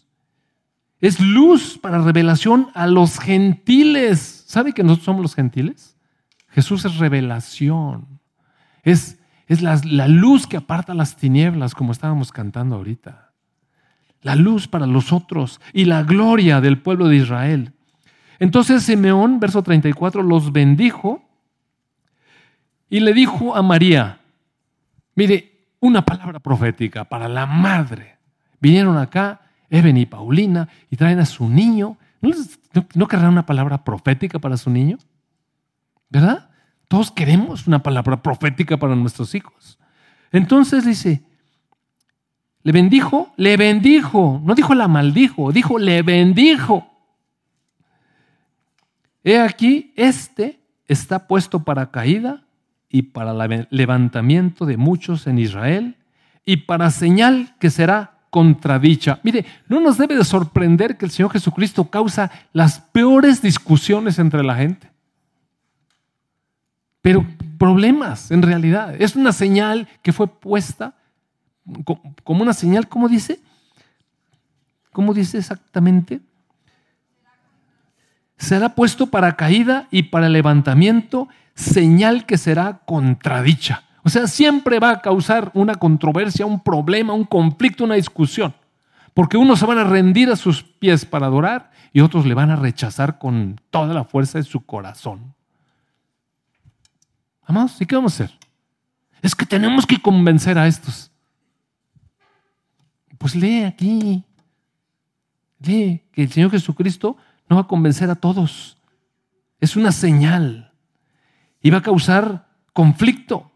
Es luz para revelación a los gentiles. ¿Sabe que nosotros somos los gentiles? Jesús es revelación. Es, es la, la luz que aparta las tinieblas, como estábamos cantando ahorita. La luz para los otros y la gloria del pueblo de Israel. Entonces Simeón, verso 34, los bendijo y le dijo a María, mire, una palabra profética para la madre. Vinieron acá, Eben y Paulina, y traen a su niño. ¿No, querrán una palabra profética para su niño? ¿Verdad? Todos queremos una palabra profética para nuestros hijos. Entonces dice, le bendijo, le bendijo, no dijo la maldijo, dijo le bendijo. He aquí, este está puesto para caída y para levantamiento de muchos en Israel y para señal que será contradicha. Mire, no nos debe de sorprender que el Señor Jesucristo causa las peores discusiones entre la gente. Pero problemas, en realidad. Es una señal que fue puesta como una señal, ¿cómo dice? ¿Cómo dice exactamente? Será puesto para caída y para levantamiento señal que será contradicha. O sea, siempre va a causar una controversia, un problema, un conflicto, una discusión. Porque unos se van a rendir a sus pies para adorar y otros le van a rechazar con toda la fuerza de su corazón. Amados, ¿y qué vamos a hacer? Es que tenemos que convencer a estos. Pues lee aquí. Lee que el Señor Jesucristo no va a convencer a todos. Es una señal y va a causar conflicto.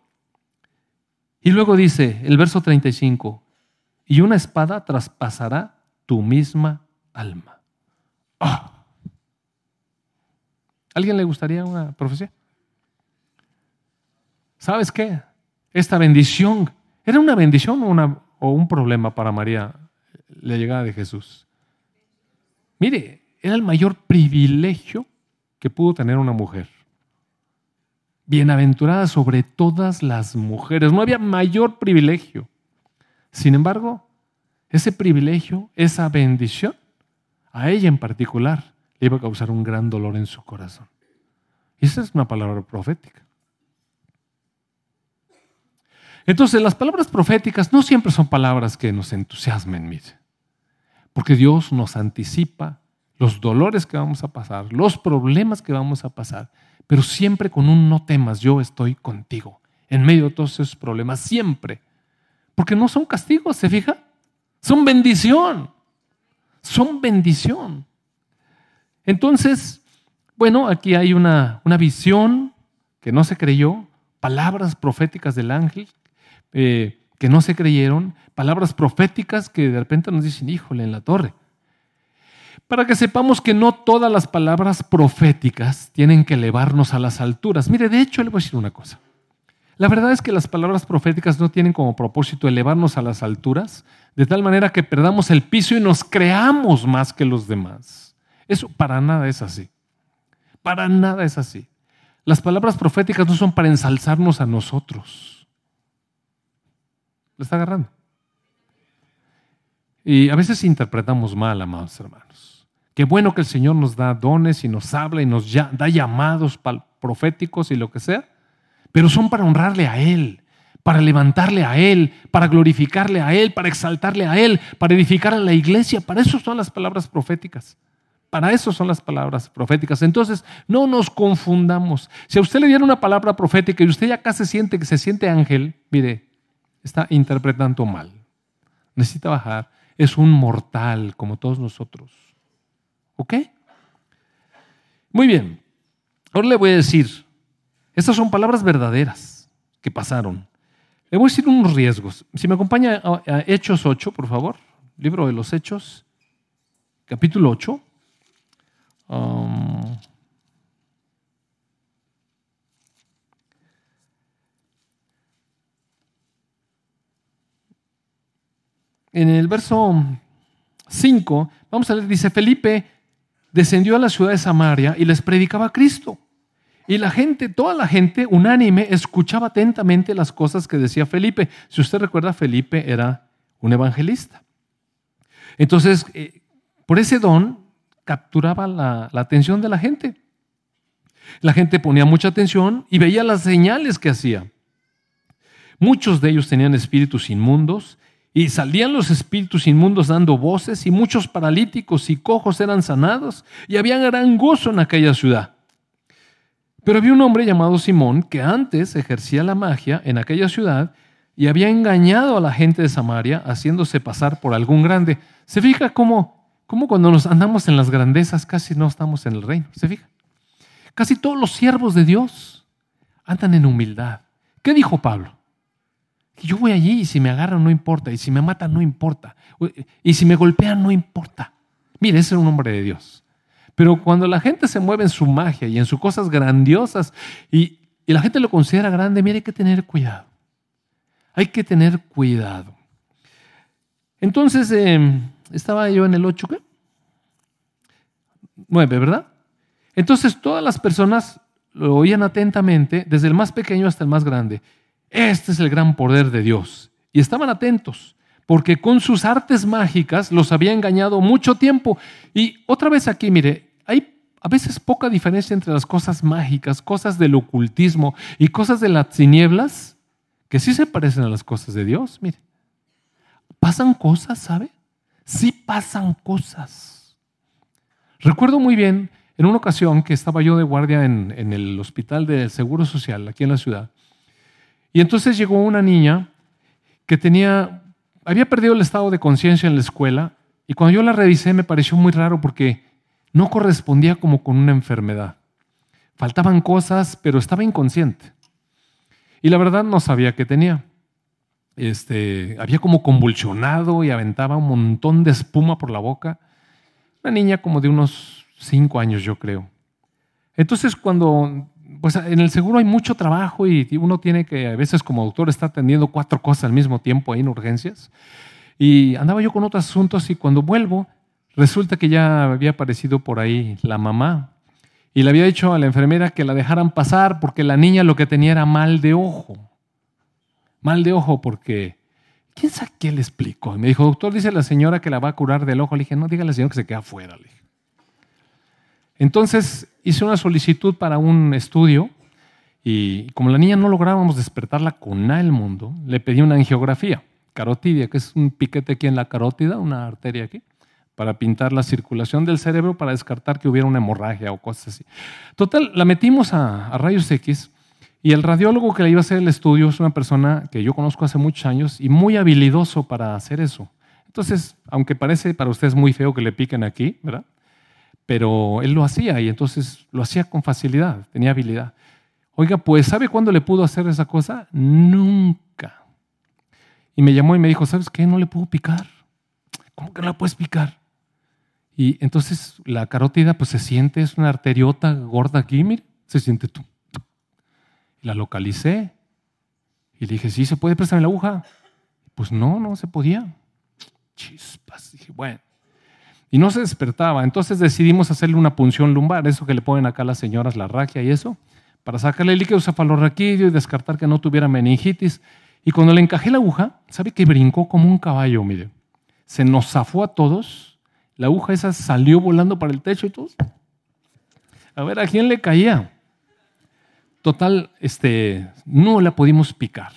Y luego dice el verso 35, y una espada traspasará tu misma alma. ¡Ah! ¿Alguien le gustaría una profecía? ¿Sabes qué? Esta bendición, ¿era una bendición o un problema para María la llegada de Jesús? Mire, era el mayor privilegio que pudo tener una mujer bienaventurada sobre todas las mujeres. No había mayor privilegio. Sin embargo, ese privilegio, esa bendición, a ella en particular, le iba a causar un gran dolor en su corazón. Y esa es una palabra profética. Entonces, las palabras proféticas no siempre son palabras que nos entusiasmen, mire, porque Dios nos anticipa los dolores que vamos a pasar, los problemas que vamos a pasar pero siempre con un no temas, yo estoy contigo, en medio de todos esos problemas, siempre. Porque no son castigos, ¿se fija? Son bendición, son bendición. Entonces, bueno, aquí hay una, una visión que no se creyó, palabras proféticas del ángel eh, que no se creyeron, palabras proféticas que de repente nos dicen, híjole, en la torre para que sepamos que no todas las palabras proféticas tienen que elevarnos a las alturas. Mire, de hecho, le voy a decir una cosa. La verdad es que las palabras proféticas no tienen como propósito elevarnos a las alturas, de tal manera que perdamos el piso y nos creamos más que los demás. Eso para nada es así. Para nada es así. Las palabras proféticas no son para ensalzarnos a nosotros. ¿Lo está agarrando? Y a veces interpretamos mal, amados hermanos. Qué bueno que el Señor nos da dones y nos habla y nos da llamados proféticos y lo que sea, pero son para honrarle a Él, para levantarle a Él, para glorificarle a Él, para exaltarle a Él, para edificar a la iglesia. Para eso son las palabras proféticas. Para eso son las palabras proféticas. Entonces, no nos confundamos. Si a usted le dieron una palabra profética y usted ya casi siente que se siente ángel, mire, está interpretando mal. Necesita bajar es un mortal como todos nosotros. ¿Ok? Muy bien. Ahora le voy a decir, estas son palabras verdaderas que pasaron. Le voy a decir unos riesgos. Si me acompaña a, Hechos 8, por favor, libro de los Hechos, capítulo 8. Um, en el verso 5, vamos a leer, dice, Felipe descendió a la ciudad de Samaria y les predicaba a Cristo. Y la gente, toda la gente unánime, escuchaba atentamente las cosas que decía Felipe. Si usted recuerda, Felipe era un evangelista. Entonces, eh, por ese don, capturaba la atención de la gente. La gente ponía mucha atención y veía las señales que hacía. Muchos de ellos tenían espíritus inmundos y salían los espíritus inmundos dando voces y muchos paralíticos y cojos eran sanados y había gran gozo en aquella ciudad. Pero había un hombre llamado Simón que antes ejercía la magia en aquella ciudad y había engañado a la gente de Samaria haciéndose pasar por algún grande. ¿Se fija cómo, cómo cuando nos andamos en las grandezas casi no estamos en el reino? ¿Se fija? Casi todos los siervos de Dios andan en humildad. ¿Qué dijo Pablo? Yo voy allí y si me agarran no importa, y si me matan no importa, y si me golpean no importa. Mire, ese es un hombre de Dios. Pero cuando la gente se mueve en su magia y en sus cosas grandiosas y, la gente lo considera grande, mire, hay que tener cuidado. Hay que tener cuidado. Entonces, em, estaba yo en el 8, ¿qué? 9, ¿verdad? Entonces todas las personas lo oían atentamente, desde el más pequeño hasta el más grande. Este es el gran poder de Dios. Y estaban atentos, porque con sus artes mágicas los había engañado mucho tiempo. Y otra vez aquí, mire, hay a veces poca diferencia entre las cosas mágicas, cosas del ocultismo y cosas de las tinieblas, que sí se parecen a las cosas de Dios. Mire, pasan cosas, ¿sabe? Sí pasan cosas. Recuerdo muy bien en una ocasión que estaba yo de guardia en, en el hospital del Seguro Social aquí en la ciudad y entonces llegó una niña que tenía, había perdido el estado de conciencia en la escuela y cuando yo la revisé me pareció muy raro porque no correspondía como con una enfermedad. Faltaban cosas, pero estaba inconsciente. Y la verdad no sabía qué tenía. Este, había como convulsionado y aventaba un montón de espuma por la boca. Una niña como de unos cinco años, yo creo. Entonces, cuando pues en el seguro hay mucho trabajo y uno tiene que a veces como doctor estar atendiendo cuatro cosas al mismo tiempo ahí en urgencias. Y andaba yo con otros asuntos y cuando vuelvo resulta que ya había aparecido por ahí la mamá y le había dicho a la enfermera que la dejaran pasar porque la niña lo que tenía era mal de ojo. Mal de ojo porque... ¿Quién sabe qué le explicó? Me dijo, doctor, dice la señora que la va a curar del ojo. Le dije, no, dígale al señor que se quede afuera. Le dije. Entonces hice una solicitud para un estudio y como la niña no lográbamos despertarla con nada el mundo, le pedí una angiografía carotidia, que es un piquete aquí en la carótida, una arteria aquí, para pintar la circulación del cerebro para descartar que hubiera una hemorragia o cosas así. Total, la metimos a, a rayos X y el radiólogo que le iba a hacer el estudio es una persona que yo conozco hace muchos años y muy habilidoso para hacer eso. Entonces, aunque parece para ustedes muy feo que le piquen aquí, ¿verdad? Pero él lo hacía y entonces lo hacía con facilidad, tenía habilidad. Oiga, pues ¿sabe cuándo le pudo hacer esa cosa? Nunca. Y me llamó y me dijo, ¿sabes qué? No le puedo picar. ¿Cómo que no la puedes picar? Y entonces la carótida pues se siente, es una arteriota gorda aquí, mire, se siente tú. La localicé y le dije, sí, ¿se puede prestarme la aguja? Pues no, no se podía. Chispas. Dije, bueno, y no se despertaba. Entonces decidimos hacerle una punción lumbar, eso que le ponen acá las señoras, la raquia y eso, para sacarle el líquido cefalorraquídeo y descartar que no tuviera meningitis. Y cuando le encajé la aguja, ¿sabe que brincó como un caballo? Mire, se nos zafó a todos. La aguja esa salió volando para el techo y todos. A ver, ¿a quién le caía? Total, este, no la pudimos picar.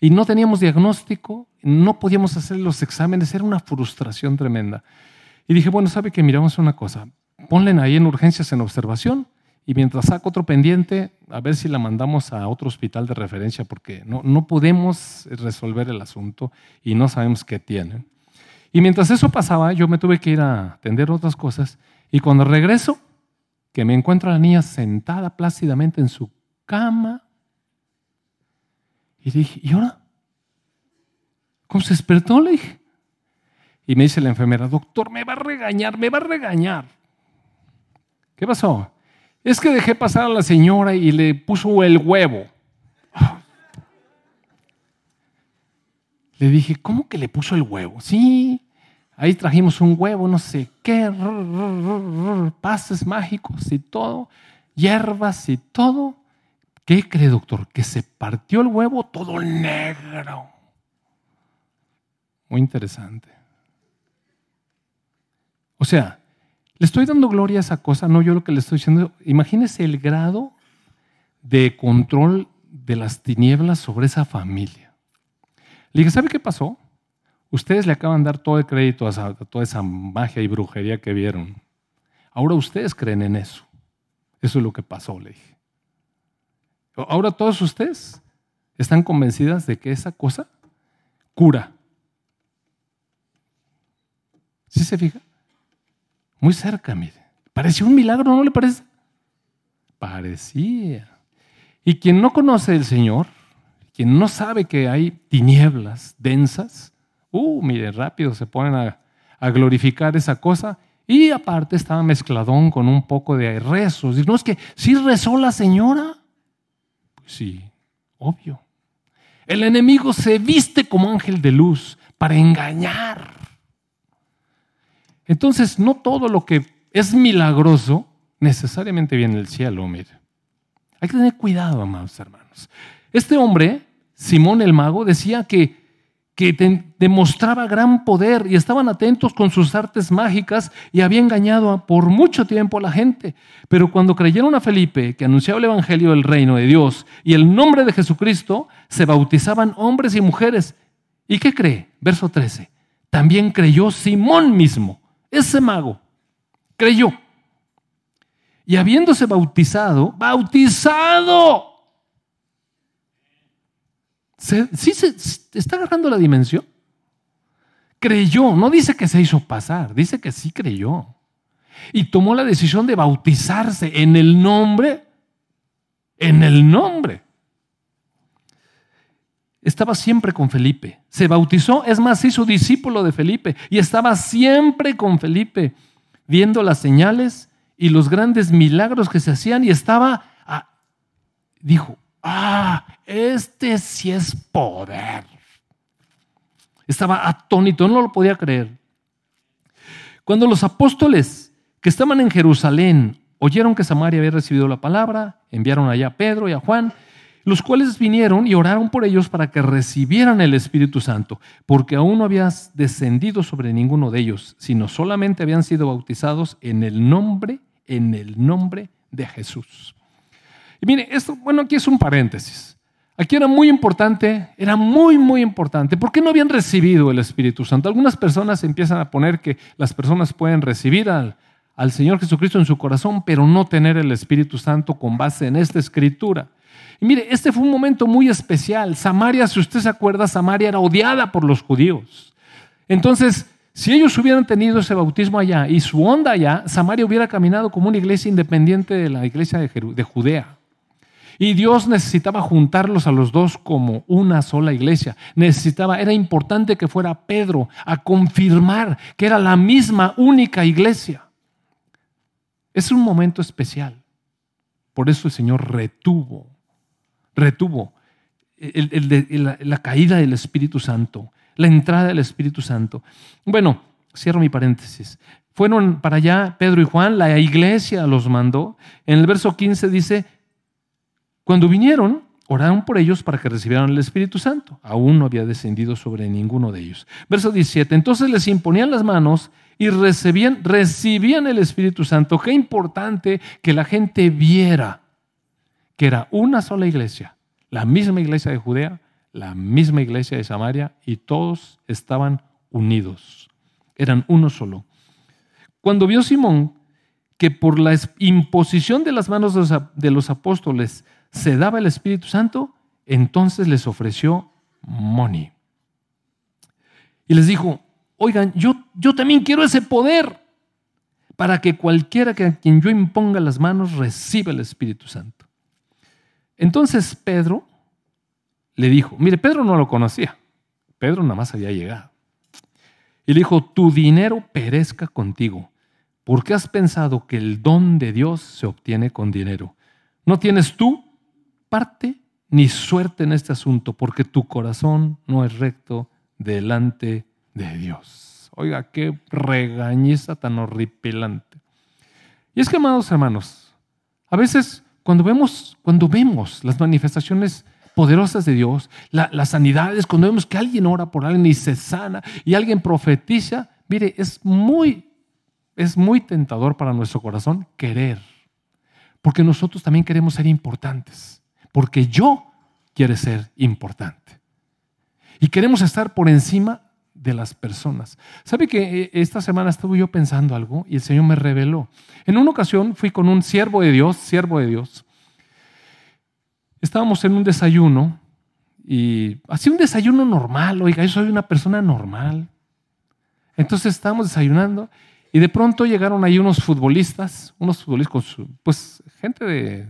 Y no teníamos diagnóstico, no podíamos hacer los exámenes, era una frustración tremenda. Y dije, bueno, ¿sabe que miramos una cosa? Ponlen ahí en urgencias en observación y mientras saco otro pendiente, a ver si la mandamos a otro hospital de referencia porque no, no podemos resolver el asunto y no sabemos qué tiene. Y mientras eso pasaba, yo me tuve que ir a atender otras cosas. Y cuando regreso, que me encuentro a la niña sentada plácidamente en su cama, y dije, ¿y ahora? ¿Cómo se despertó? Le dije. Y me dice la enfermera, doctor, me va a regañar, me va a regañar. ¿Qué pasó? Es que dejé pasar a la señora y le puso el huevo. Le dije, ¿cómo que le puso el huevo? Sí, ahí trajimos un huevo, no sé qué, pases mágicos y todo, hierbas y todo. ¿Qué cree, doctor? Que se partió el huevo todo negro. Muy interesante. O sea, le estoy dando gloria a esa cosa, no yo lo que le estoy diciendo. Imagínese el grado de control de las tinieblas sobre esa familia. Le dije, ¿sabe qué pasó? Ustedes le acaban de dar todo el crédito a, toda esa magia y brujería que vieron. Ahora ustedes creen en eso. Eso es lo que pasó, le dije. Ahora todos ustedes están convencidas de que esa cosa cura. ¿Sí se fija? Muy cerca, mire. Parecía un milagro, ¿no le parece? Parecía. Y quien no conoce al Señor, quien no sabe que hay tinieblas densas, uh, mire, rápido se ponen a, glorificar esa cosa. Y aparte estaba mezcladón con un poco de rezos. Y no es que, ¿sí rezó la señora? Pues sí, obvio. El enemigo se viste como ángel de luz para engañar. Entonces, no todo lo que es milagroso necesariamente viene del cielo, mire. Hay que tener cuidado, amados hermanos. Este hombre, Simón el mago, decía que, que demostraba gran poder y estaban atentos con sus artes mágicas y había engañado por mucho tiempo a la gente. Pero cuando creyeron a Felipe, que anunciaba el Evangelio del reino de Dios y el nombre de Jesucristo, se bautizaban hombres y mujeres. ¿Y qué cree? Verso 13. También creyó Simón mismo, ese mago. Creyó. Y habiéndose bautizado, bautizado ¿Sí se está agarrando la dimensión? Creyó, no dice que se hizo pasar, dice que sí creyó. Y tomó la decisión de bautizarse en el nombre, en el nombre. Estaba siempre con Felipe. Se bautizó, es más, hizo discípulo de Felipe y estaba siempre con Felipe, viendo las señales y los grandes milagros que se hacían y estaba, dijo, ah, este sí es poder. Estaba atónito, no lo podía creer. Cuando los apóstoles que estaban en Jerusalén oyeron que Samaria había recibido la palabra, enviaron allá a Pedro y a Juan, los cuales vinieron y oraron por ellos para que recibieran el Espíritu Santo, porque aún no había descendido sobre ninguno de ellos, sino solamente habían sido bautizados en el nombre, en el nombre de Jesús. Y mire, esto, bueno, aquí es un paréntesis. Aquí era muy importante, era muy, muy importante. ¿Por qué no habían recibido el Espíritu Santo? Algunas personas empiezan a poner que las personas pueden recibir al, al Señor Jesucristo en su corazón, pero no tener el Espíritu Santo con base en esta escritura. Y mire, este fue un momento muy especial. Samaria, si usted se acuerda, Samaria era odiada por los judíos. Entonces, si ellos hubieran tenido ese bautismo allá y su onda allá, Samaria hubiera caminado como una iglesia independiente de la iglesia de Judea. Y Dios necesitaba juntarlos a los dos como una sola iglesia. Necesitaba, era importante que fuera Pedro a confirmar que era la misma única iglesia. Es un momento especial. Por eso el Señor retuvo, retuvo la, caída del Espíritu Santo, la entrada del Espíritu Santo. Bueno, cierro mi paréntesis. Fueron para allá Pedro y Juan, la iglesia los mandó. En el verso 15 dice, cuando vinieron, oraron por ellos para que recibieran el Espíritu Santo. Aún no había descendido sobre ninguno de ellos. Verso 17. Entonces les imponían las manos y recibían, recibían el Espíritu Santo. Qué importante que la gente viera que era una sola iglesia, la misma iglesia de Judea, la misma iglesia de Samaria, y todos estaban unidos. Eran uno solo. Cuando vio Simón que por la imposición de las manos de los apóstoles se daba el Espíritu Santo, entonces les ofreció money. Y les dijo, oigan, yo, yo también quiero ese poder para que cualquiera que a quien yo imponga las manos reciba el Espíritu Santo. Entonces Pedro le dijo, mire, Pedro no lo conocía, Pedro nada más había llegado. Y le dijo, tu dinero perezca contigo, porque has pensado que el don de Dios se obtiene con dinero. No tienes tú parte ni suerte en este asunto, porque tu corazón no es recto delante de Dios. Oiga, qué regañiza tan horripilante. Y es que, amados hermanos, a veces cuando vemos, cuando vemos las manifestaciones poderosas de Dios, las sanidades, cuando vemos que alguien ora por alguien y se sana y alguien profetiza, mire, es muy, es muy tentador para nuestro corazón querer, porque nosotros también queremos ser importantes, porque yo quiero ser importante. Y queremos estar por encima de las personas. ¿Sabe que eh, esta semana estuve yo pensando algo y el Señor me reveló? En una ocasión fui con un siervo de Dios, siervo de Dios, estábamos en un desayuno y hacía un desayuno normal, oiga, yo soy una persona normal. Entonces estábamos desayunando y de pronto llegaron ahí unos futbolistas, unos futbolistas, pues gente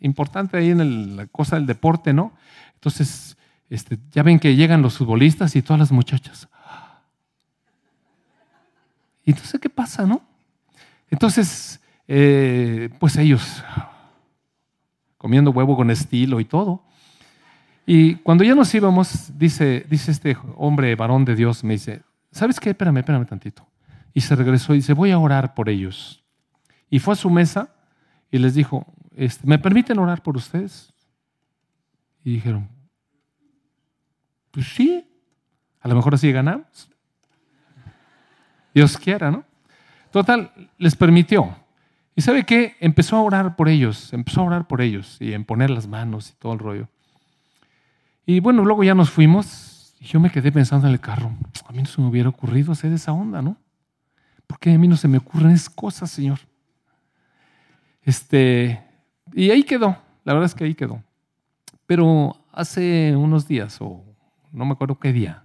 importante ahí en la cosa del deporte, ¿no? Entonces, este, ya ven que llegan los futbolistas y todas las muchachas. Y entonces, ¿qué pasa, no? Entonces, eh, pues ellos comiendo huevo con estilo y todo. Y cuando ya nos íbamos, dice, dice este hombre, varón de Dios, me dice, ¿sabes qué? Espérame, espérame tantito. Y se regresó y dice, voy a orar por ellos. Y fue a su mesa y les dijo, este, ¿me permiten orar por ustedes? Y dijeron, pues sí, a lo mejor así ganamos. Dios quiera, ¿no? Total, les permitió. ¿Y sabe qué? Empezó a orar por ellos, empezó a orar por ellos y en poner las manos y todo el rollo. Y bueno, luego ya nos fuimos y yo me quedé pensando en el carro, a mí no se me hubiera ocurrido hacer esa onda, ¿no? Porque a mí no se me ocurren esas cosas, Señor. Este, y ahí quedó, la verdad es que ahí quedó. Pero hace unos días, o no me acuerdo qué día,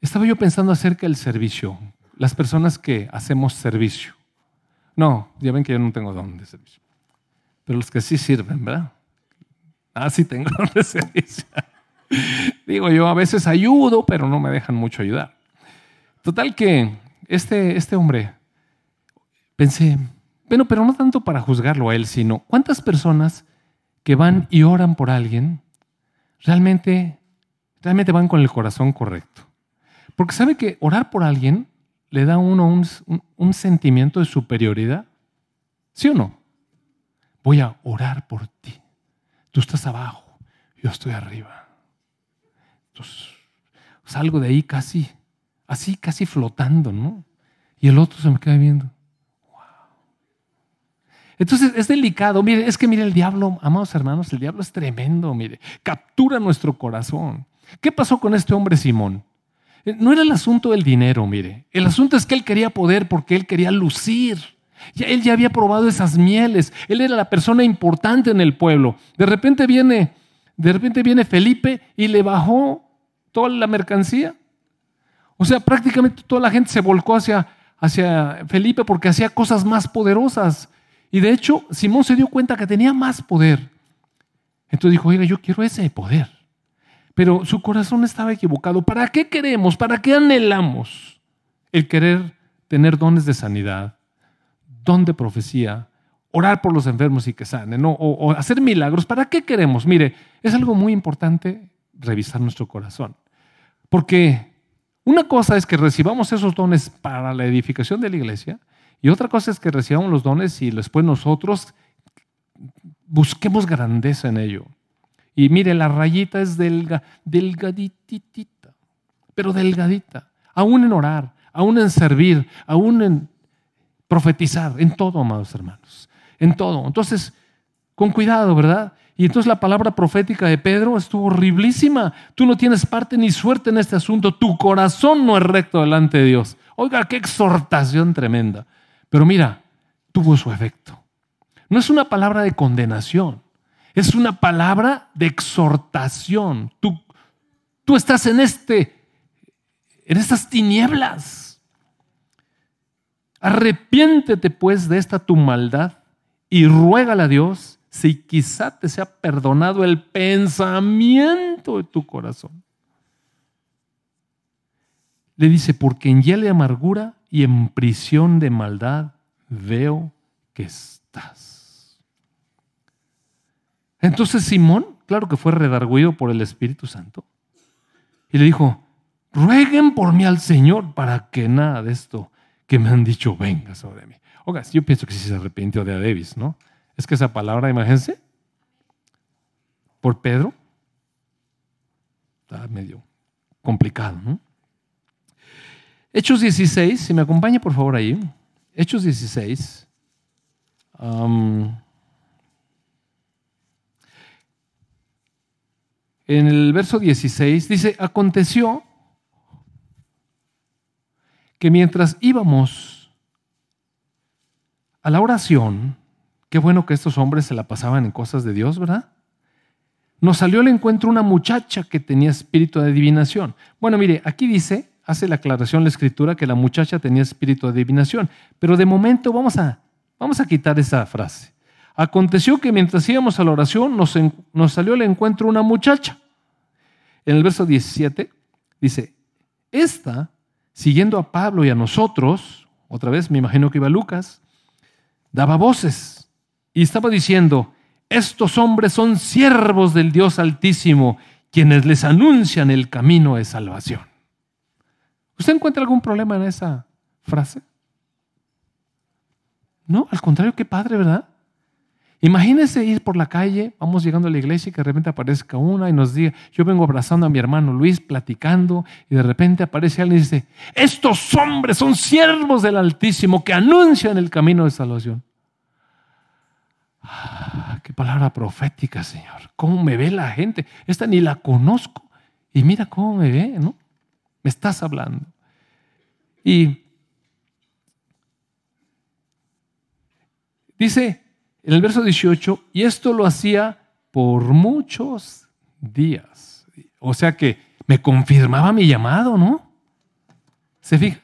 estaba yo pensando acerca del servicio, las personas que hacemos servicio. No, ya ven que yo no tengo don de servicio. Pero los que sí sirven, ¿verdad? Ah, sí tengo [LAUGHS] don de servicio. Digo, yo a veces ayudo, pero no me dejan mucho ayudar. Total que este, este hombre, pensé, bueno, pero no tanto para juzgarlo a él, sino cuántas personas que van y oran por alguien realmente, realmente van con el corazón correcto. Porque sabe que orar por alguien le da a uno un, sentimiento de superioridad? ¿Sí o no? Voy a orar por ti. Tú estás abajo, yo estoy arriba. Entonces, salgo de ahí casi, así, casi flotando, ¿no? Y el otro se me queda viendo. Wow. Entonces es delicado. Mire, es que mire el diablo, amados hermanos, el diablo es tremendo, mire, captura nuestro corazón. ¿Qué pasó con este hombre Simón? Eh, no era el asunto del dinero, mire. El asunto es que él quería poder porque él quería lucir. Él ya había probado esas mieles. Él era la persona importante en el pueblo. De repente viene, de repente viene Felipe y le bajó toda la mercancía. O sea, prácticamente toda la gente se volcó hacia, hacia Felipe porque hacía cosas más poderosas. Y de hecho, Simón se dio cuenta que tenía más poder. Entonces dijo, oiga, yo quiero ese poder. Pero su corazón estaba equivocado. ¿Para qué queremos? ¿Para qué anhelamos el querer tener dones de sanidad, don de profecía, orar por los enfermos y que sanen, o, o hacer milagros? ¿Para qué queremos? Mire, es algo muy importante revisar nuestro corazón. Porque una cosa es que recibamos esos dones para la edificación de la iglesia y otra cosa es que recibamos los dones y después nosotros busquemos grandeza en ello. Y mire, la rayita es delga, delgaditita, pero delgadita. Aún en orar, aún en servir, aún en profetizar, en todo, amados hermanos, en todo. Entonces, con cuidado, ¿verdad? Y entonces la palabra profética de Pedro estuvo horriblísima. Tú no tienes parte ni suerte en este asunto. Tu corazón no es recto delante de Dios. Oiga, qué exhortación tremenda. Pero mira, tuvo su efecto. No es una palabra de condenación. Es una palabra de exhortación. Tú, tú estás en este, en estas tinieblas. Arrepiéntete pues de esta tu maldad y ruégale a Dios si quizá te sea perdonado el pensamiento de tu corazón. Le dice, porque en hiel de amargura y en prisión de maldad veo que estás. Entonces Simón, claro que fue redarguido por el Espíritu Santo, y le dijo, rueguen por mí al Señor para que nada de esto que me han dicho venga sobre mí. Oiga, yo pienso que sí se arrepintió de Adebis, ¿no? Es que esa palabra, imagínense, por Pedro, está medio complicado, ¿no? Hechos 16, si me acompaña por favor ahí. Hechos 16. En el verso 16 dice, aconteció que mientras íbamos a la oración, qué bueno que estos hombres se la pasaban en cosas de Dios, ¿verdad? Nos salió al encuentro una muchacha que tenía espíritu de adivinación. Bueno, mire, aquí dice, hace la aclaración la escritura que la muchacha tenía espíritu de adivinación, pero de momento vamos a, vamos a quitar esa frase. Aconteció que mientras íbamos a la oración nos, nos salió al encuentro una muchacha. En el verso 17 dice, esta siguiendo a Pablo y a nosotros, otra vez me imagino que iba Lucas, daba voces y estaba diciendo, estos hombres son siervos del Dios Altísimo, quienes les anuncian el camino de salvación. ¿Usted encuentra algún problema en esa frase? No, al contrario, qué padre, ¿verdad? Imagínese ir por la calle, vamos llegando a la iglesia y que de repente aparezca una y nos diga, yo vengo abrazando a mi hermano Luis, platicando, y de repente aparece alguien y dice, estos hombres son siervos del Altísimo que anuncian el camino de salvación. Ah, qué palabra profética, Señor. ¿Cómo me ve la gente? Esta ni la conozco. Y mira cómo me ve, ¿no? Me estás hablando. Y dice, en el verso 18, y esto lo hacía por muchos días. O sea que me confirmaba mi llamado, ¿no? ¿Se fija?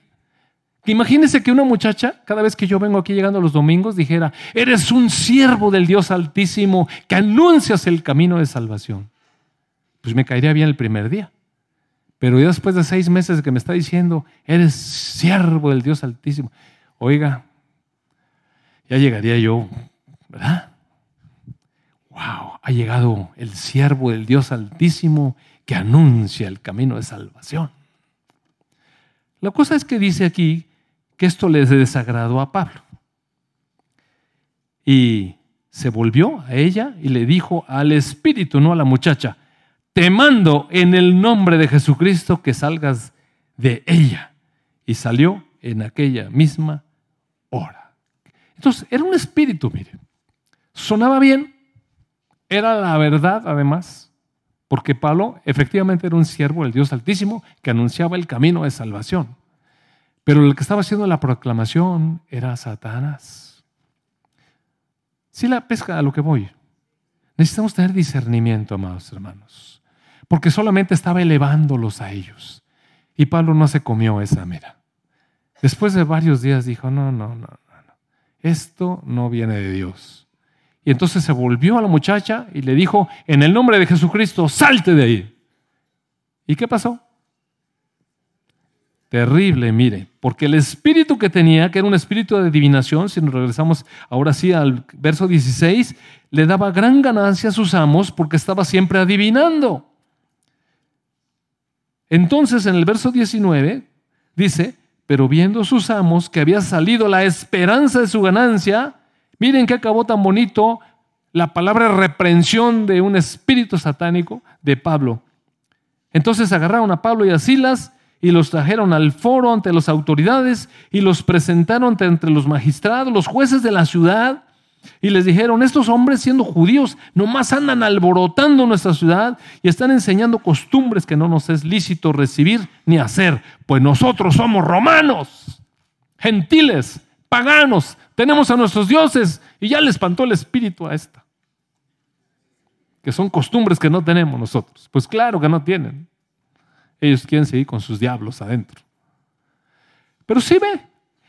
Imagínese que una muchacha, cada vez que yo vengo aquí llegando los domingos, dijera, eres un siervo del Dios Altísimo que anuncias el camino de salvación. Pues me caería bien el primer día. Pero ya después de seis meses que me está diciendo, eres siervo del Dios Altísimo, oiga, ya llegaría yo ¿Verdad? ¡Wow! Ha llegado el siervo del Dios Altísimo que anuncia el camino de salvación. La cosa es que dice aquí que esto les desagradó a Pablo. Y se volvió a ella y le dijo al espíritu, no a la muchacha, te mando en el nombre de Jesucristo que salgas de ella. Y salió en aquella misma hora. Entonces, era un espíritu, miren. Sonaba bien, era la verdad además, porque Pablo efectivamente era un siervo del Dios Altísimo que anunciaba el camino de salvación. Pero el que estaba haciendo la proclamación era Satanás. Si la pesca a lo que voy, necesitamos tener discernimiento, amados hermanos, porque solamente estaba elevándolos a ellos. Y Pablo no se comió esa mira. Después de varios días dijo, no, no, no, no, esto no viene de Dios. Y entonces se volvió a la muchacha y le dijo, en el nombre de Jesucristo, salte de ahí. ¿Y qué pasó? Terrible, mire, porque el espíritu que tenía, que era un espíritu de adivinación, si nos regresamos ahora sí al verso 16, le daba gran ganancia a sus amos porque estaba siempre adivinando. Entonces en el verso 19 dice, pero viendo sus amos que había salido la esperanza de su ganancia, Miren que acabó tan bonito la palabra reprensión de un espíritu satánico de Pablo. Entonces agarraron a Pablo y a Silas y los trajeron al foro ante las autoridades y los presentaron entre los magistrados, los jueces de la ciudad. Y les dijeron, estos hombres siendo judíos nomás andan alborotando nuestra ciudad y están enseñando costumbres que no nos es lícito recibir ni hacer, pues nosotros somos romanos, gentiles, paganos, tenemos a nuestros dioses y ya le espantó el espíritu a esta. Que son costumbres que no tenemos nosotros. Pues claro que no tienen. Ellos quieren seguir con sus diablos adentro. Pero sí ve,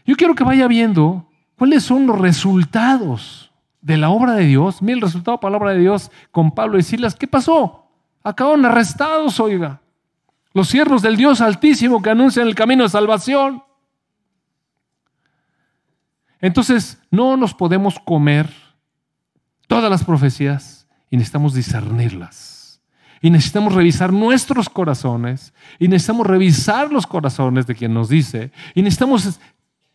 yo quiero que vaya viendo cuáles son los resultados de la obra de Dios. Mira el resultado para la obra de Dios con Pablo y Silas. ¿Qué pasó? Acabaron arrestados, oiga. Los siervos del Dios Altísimo que anuncian el camino de salvación. Entonces, no nos podemos comer todas las profecías y necesitamos discernirlas. Y necesitamos revisar nuestros corazones. Y necesitamos revisar los corazones de quien nos dice. Y necesitamos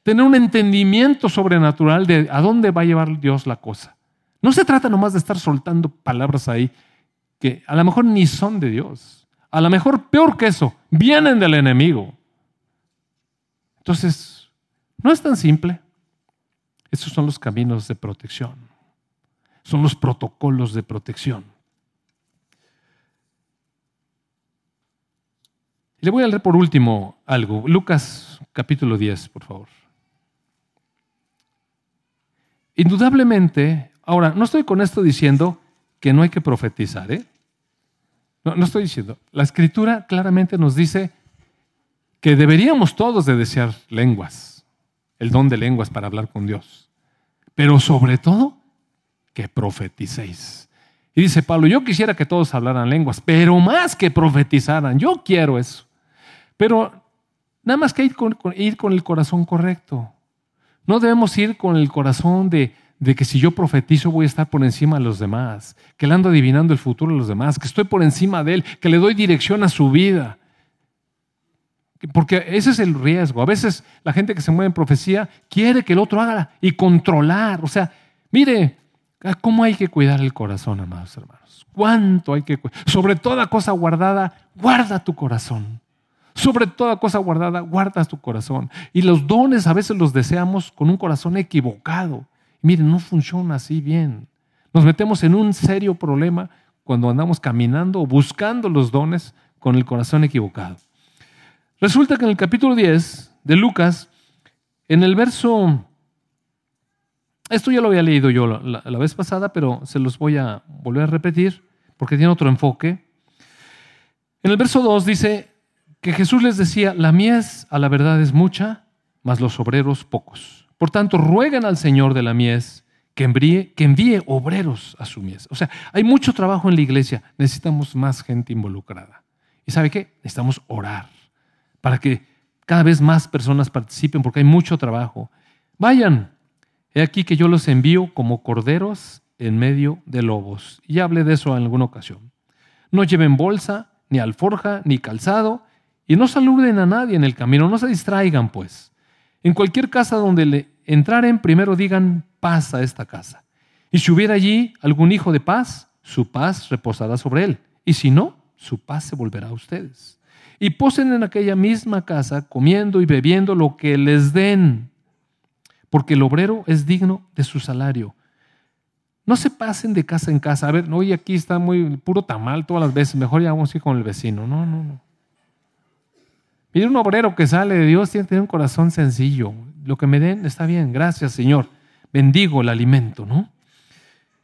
tener un entendimiento sobrenatural de a dónde va a llevar Dios la cosa. No se trata nomás de estar soltando palabras ahí que a lo mejor ni son de Dios. A lo mejor peor que eso, vienen del enemigo. Entonces, no es tan simple. Estos son los caminos de protección. Son los protocolos de protección. Le voy a leer por último algo. Lucas capítulo 10, por favor. Indudablemente, ahora, no estoy con esto diciendo que no hay que profetizar, ¿eh? No, no estoy diciendo. La escritura claramente nos dice que deberíamos todos de desear lenguas, el don de lenguas para hablar con Dios. Pero sobre todo, que profeticéis. Y dice Pablo, yo quisiera que todos hablaran lenguas, pero más que profetizaran, yo quiero eso. Pero nada más que ir con, el corazón correcto. No debemos ir con el corazón de, que si yo profetizo voy a estar por encima de los demás, que le ando adivinando el futuro de los demás, que estoy por encima de él, que le doy dirección a su vida. Porque ese es el riesgo. A veces la gente que se mueve en profecía quiere que el otro haga y controlar. O sea, mire, ¿cómo hay que cuidar el corazón, amados hermanos? ¿Cuánto hay que cuidar? Sobre toda cosa guardada, guarda tu corazón sobre toda cosa guardada, guardas tu corazón. Y los dones a veces los deseamos con un corazón equivocado. miren, no funciona así bien. Nos metemos en un serio problema cuando andamos caminando o buscando los dones con el corazón equivocado. Resulta que en el capítulo 10 de Lucas, en el verso, esto ya lo había leído yo la, vez pasada, pero se los voy a volver a repetir porque tiene otro enfoque. En el verso 2 dice, que Jesús les decía, la mies a la verdad es mucha, mas los obreros pocos. Por tanto, ruegan al Señor de la mies que envíe, que envíe obreros a su mies. O sea, hay mucho trabajo en la iglesia, necesitamos más gente involucrada. ¿Y sabe qué? Necesitamos orar para que cada vez más personas participen, porque hay mucho trabajo. Vayan, he aquí que yo los envío como corderos en medio de lobos. Y hablé de eso en alguna ocasión. No lleven bolsa, ni alforja, ni calzado, y no saluden a nadie en el camino, no se distraigan pues. En cualquier casa donde le entraren, primero digan paz a esta casa. Y si hubiera allí algún hijo de paz, su paz reposará sobre él. Y si no, su paz se volverá a ustedes. Y posen en aquella misma casa, comiendo y bebiendo lo que les den, porque el obrero es digno de su salario. No se pasen de casa en casa. A ver, hoy aquí está muy puro tamal todas las veces. Mejor ya vamos a con el vecino. No, no, no. Mire, un obrero que sale de Dios tiene tener un corazón sencillo. Lo que me den está bien, gracias Señor. Bendigo el alimento, ¿no?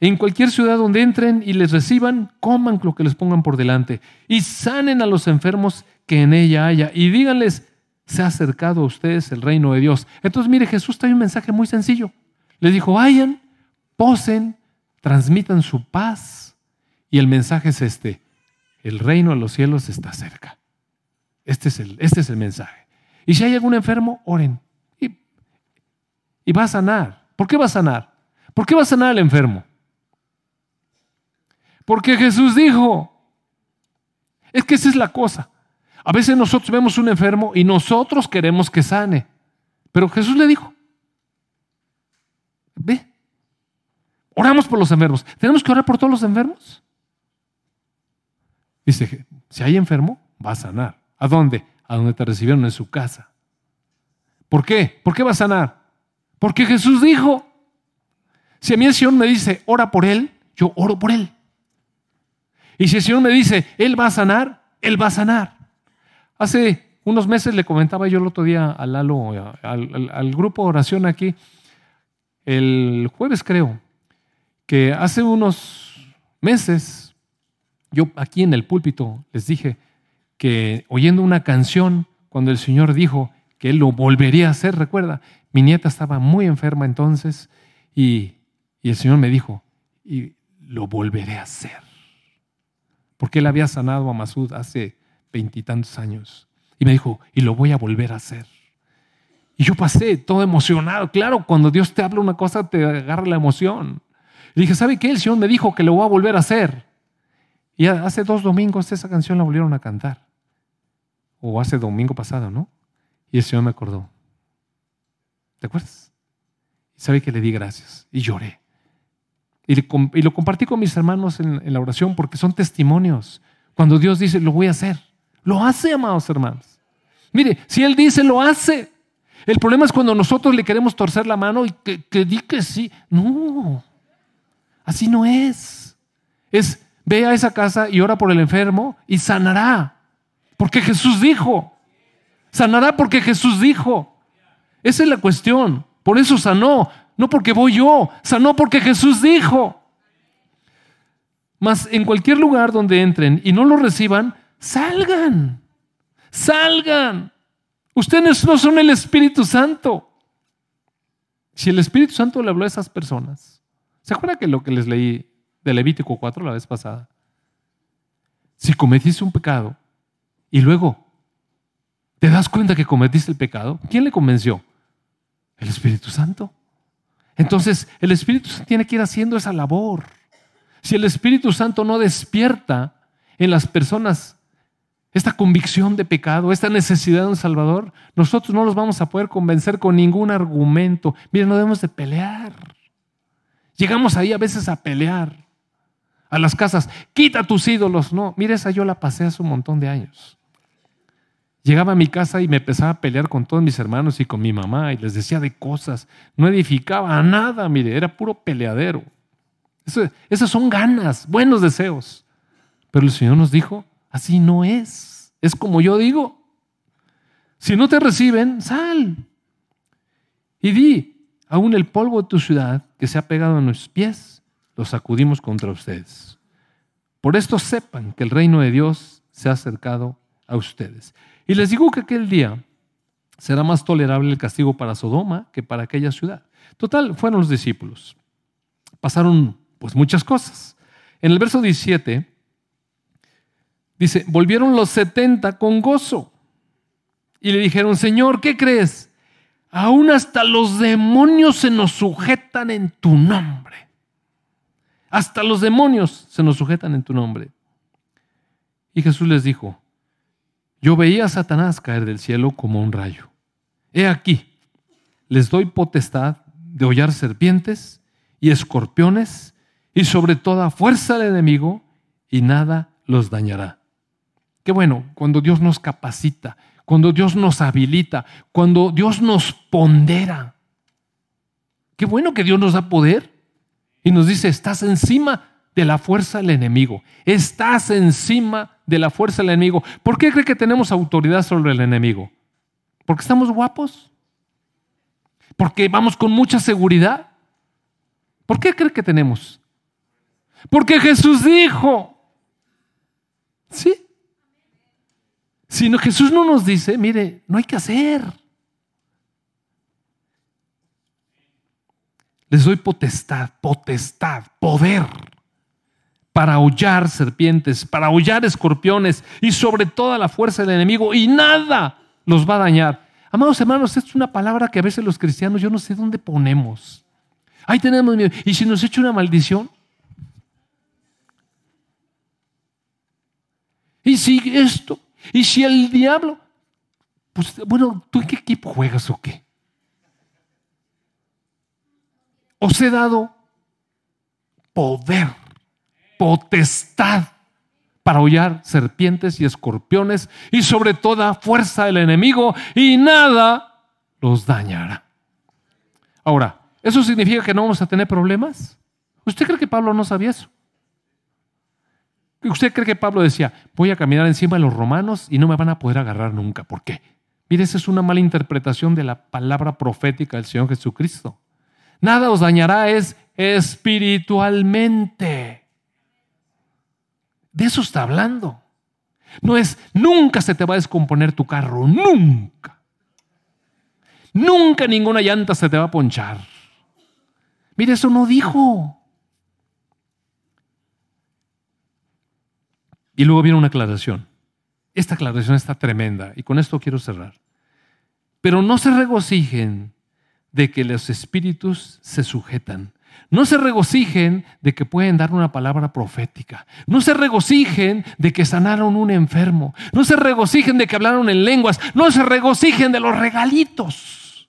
En cualquier ciudad donde entren y les reciban, coman lo que les pongan por delante y sanen a los enfermos que en ella haya y díganles, se ha acercado a ustedes el reino de Dios. Entonces, mire, Jesús trae un mensaje muy sencillo. Les dijo, vayan, posen, transmitan su paz. Y el mensaje es este, el reino de los cielos está cerca. Este es el, este es el mensaje. Y si hay algún enfermo, oren. Y, y va a sanar. ¿Por qué va a sanar? ¿Por qué va a sanar el enfermo? Porque Jesús dijo. Es que esa es la cosa. A veces nosotros vemos un enfermo y nosotros queremos que sane. Pero Jesús le dijo, ve, oramos por los enfermos. ¿Tenemos que orar por todos los enfermos? Dice, si hay enfermo, va a sanar. ¿A dónde? A donde te recibieron en su casa. ¿Por qué? ¿Por qué va a sanar? Porque Jesús dijo, si a mí el Señor me dice, ora por Él, yo oro por Él. Y si el Señor me dice, Él va a sanar, Él va a sanar. Hace unos meses le comentaba yo el otro día al grupo de oración aquí, el jueves creo, que hace unos meses yo aquí en el púlpito les dije, que oyendo una canción, cuando el Señor dijo que Él lo volvería a hacer, recuerda, mi nieta estaba muy enferma entonces y, y el Señor me dijo, y lo volveré a hacer. Porque Él había sanado a Masud hace veintitantos años. Y me dijo, y lo voy a volver a hacer. Y yo pasé todo emocionado. Claro, cuando Dios te habla una cosa, te agarra la emoción. Y dije, ¿sabe qué? El Señor me dijo que lo voy a volver a hacer. Y hace dos domingos esa canción la volvieron a cantar. O hace domingo pasado, ¿no? Y el Señor me acordó. ¿Te acuerdas? Y sabe que le di gracias y lloré. Y, lo compartí con mis hermanos en, la oración porque son testimonios. Cuando Dios dice, lo voy a hacer. Lo hace, amados hermanos. Mire, si Él dice, lo hace. El problema es cuando nosotros le queremos torcer la mano y que, que di que sí. No, así no es. Es, ve a esa casa y ora por el enfermo y sanará. Porque Jesús dijo. Sanará porque Jesús dijo. Esa es la cuestión. Por eso sanó. No porque voy yo. Sanó porque Jesús dijo. Mas en cualquier lugar donde entren y no lo reciban, salgan. Salgan. Ustedes no son el Espíritu Santo. Si el Espíritu Santo le habló a esas personas, ¿se acuerda que lo que les leí de Levítico 4 la vez pasada? Si cometiste un pecado y luego te das cuenta que cometiste el pecado, ¿quién le convenció? El Espíritu Santo. Entonces, el Espíritu Santo tiene que ir haciendo esa labor. Si el Espíritu Santo no despierta en las personas esta convicción de pecado, esta necesidad de un Salvador, nosotros no los vamos a poder convencer con ningún argumento. Miren, no debemos de pelear. Llegamos ahí a veces a pelear. A las casas, quita tus ídolos. No, mire, esa yo la pasé hace un montón de años. Llegaba a mi casa y me empezaba a pelear con todos mis hermanos y con mi mamá y les decía de cosas. No edificaba a nada, mire, era puro peleadero. esas son ganas, buenos deseos. Pero el Señor nos dijo, Así no es. Es como yo digo. Si no te reciben, sal. Y di, aún el polvo de tu ciudad que se ha pegado a nuestros pies, lo sacudimos contra ustedes. Por esto sepan que el reino de Dios se ha acercado a ustedes. Y les digo que aquel día será más tolerable el castigo para Sodoma que para aquella ciudad. Total, fueron los discípulos. Pasaron pues muchas cosas. En el verso 17 Dice, volvieron los 70 con gozo y le dijeron, Señor, ¿qué crees? Aún hasta los demonios se nos sujetan en tu nombre. Hasta los demonios se nos sujetan en tu nombre. Y Jesús les dijo, yo veía a Satanás caer del cielo como un rayo. He aquí, les doy potestad de hollar serpientes y escorpiones y sobre toda fuerza del enemigo y nada los dañará. Qué bueno, cuando Dios nos capacita, cuando Dios nos habilita, cuando Dios nos pondera. Qué bueno que Dios nos da poder y nos dice, estás encima de la fuerza del enemigo. Estás encima de la fuerza del enemigo. ¿Por qué cree que tenemos autoridad sobre el enemigo? ¿Porque estamos guapos? ¿Porque vamos con mucha seguridad? ¿Por qué cree que tenemos? Porque Jesús dijo. ¿Sí? Sino Jesús no nos dice, mire, no hay que hacer. Les doy potestad, potestad, poder para hollar serpientes, para hollar escorpiones y sobre toda la fuerza del enemigo y nada los va a dañar. Amados hermanos, esto es una palabra que a veces los cristianos yo no sé dónde ponemos. Ahí tenemos miedo. ¿Y si nos echa una maldición? ¿Y si esto? Y si el diablo, pues bueno, ¿tú en qué equipo juegas o qué? Os he dado poder, potestad para hollar serpientes y escorpiones y sobre toda fuerza del enemigo y nada los dañará. Ahora, ¿eso significa que no vamos a tener problemas? ¿Usted cree que Pablo no sabía eso? ¿Usted cree que Pablo decía, voy a caminar encima de los romanos y no me van a poder agarrar nunca? ¿Por qué? Mire, esa es una mala interpretación de la palabra profética del Señor Jesucristo. Nada os dañará es espiritualmente. De eso está hablando. No es nunca se te va a descomponer tu carro, nunca. Nunca ninguna llanta se te va a ponchar. Mire, eso no dijo. Y luego viene una aclaración. Esta aclaración está tremenda y con esto quiero cerrar. Pero no se regocijen de que los espíritus se sujetan. No se regocijen de que pueden dar una palabra profética. No se regocijen de que sanaron un enfermo. No se regocijen de que hablaron en lenguas. No se regocijen de los regalitos.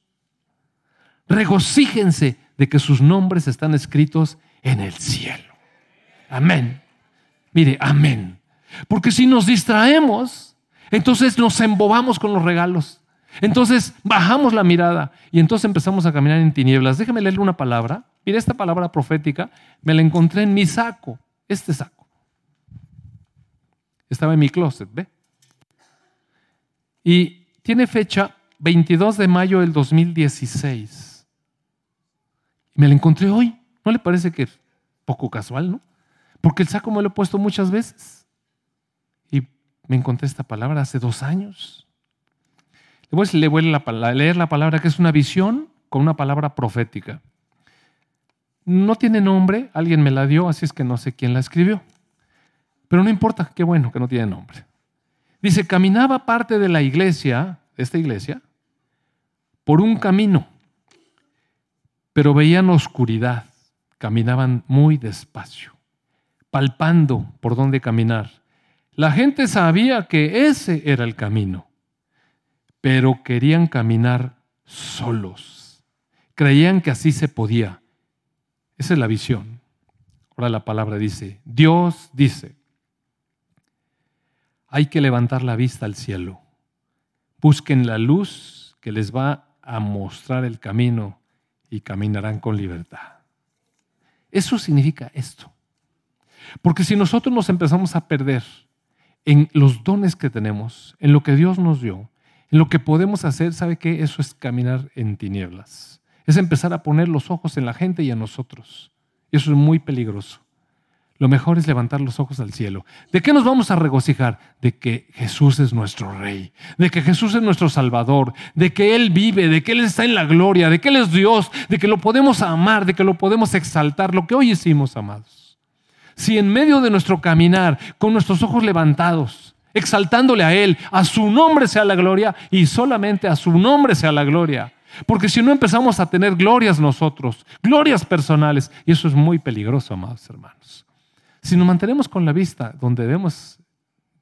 Regocíjense de que sus nombres están escritos en el cielo. Amén. Mire, amén. Porque si nos distraemos, entonces nos embobamos con los regalos. Entonces bajamos la mirada y entonces empezamos a caminar en tinieblas. Déjeme leerle una palabra. Mire, esta palabra profética me la encontré en mi saco, este saco. Estaba en mi closet, ¿ve? Y tiene fecha 22 de mayo del 2016. Me la encontré hoy. ¿No le parece que poco casual, no? Porque el saco me lo he puesto muchas veces. Y me encontré esta palabra hace dos años. Le voy a leer la palabra que es una visión con una palabra profética. No tiene nombre, alguien me la dio, así es que no sé quién la escribió. Pero no importa, qué bueno que no tiene nombre. Dice, caminaba parte de la iglesia, esta iglesia, por un camino, pero veían oscuridad, caminaban muy despacio, palpando por dónde caminar. La gente sabía que ese era el camino pero querían caminar solos. Creían que así se podía. Esa es la visión. Ahora la palabra dice, Dios dice, hay que levantar la vista al cielo. Busquen la luz que les va a mostrar el camino y caminarán con libertad. Eso significa esto. Porque si nosotros nos empezamos a perder en los dones que tenemos, en lo que Dios nos dio, en lo que podemos hacer, ¿sabe qué? Eso es caminar en tinieblas. Es empezar a poner los ojos en la gente y en nosotros. Eso es muy peligroso. Lo mejor es levantar los ojos al cielo. ¿De qué nos vamos a regocijar? De que Jesús es nuestro Rey, de que Jesús es nuestro Salvador, de que Él vive, de que Él está en la gloria, de que Él es Dios, de que lo podemos amar, de que lo podemos exaltar, lo que hoy hicimos, amados. Si en medio de nuestro caminar, con nuestros ojos levantados, exaltándole a Él, a su nombre sea la gloria y solamente a su nombre sea la gloria. Porque si no empezamos a tener glorias nosotros, glorias personales, y eso es muy peligroso, amados hermanos. Si nos mantenemos con la vista donde debemos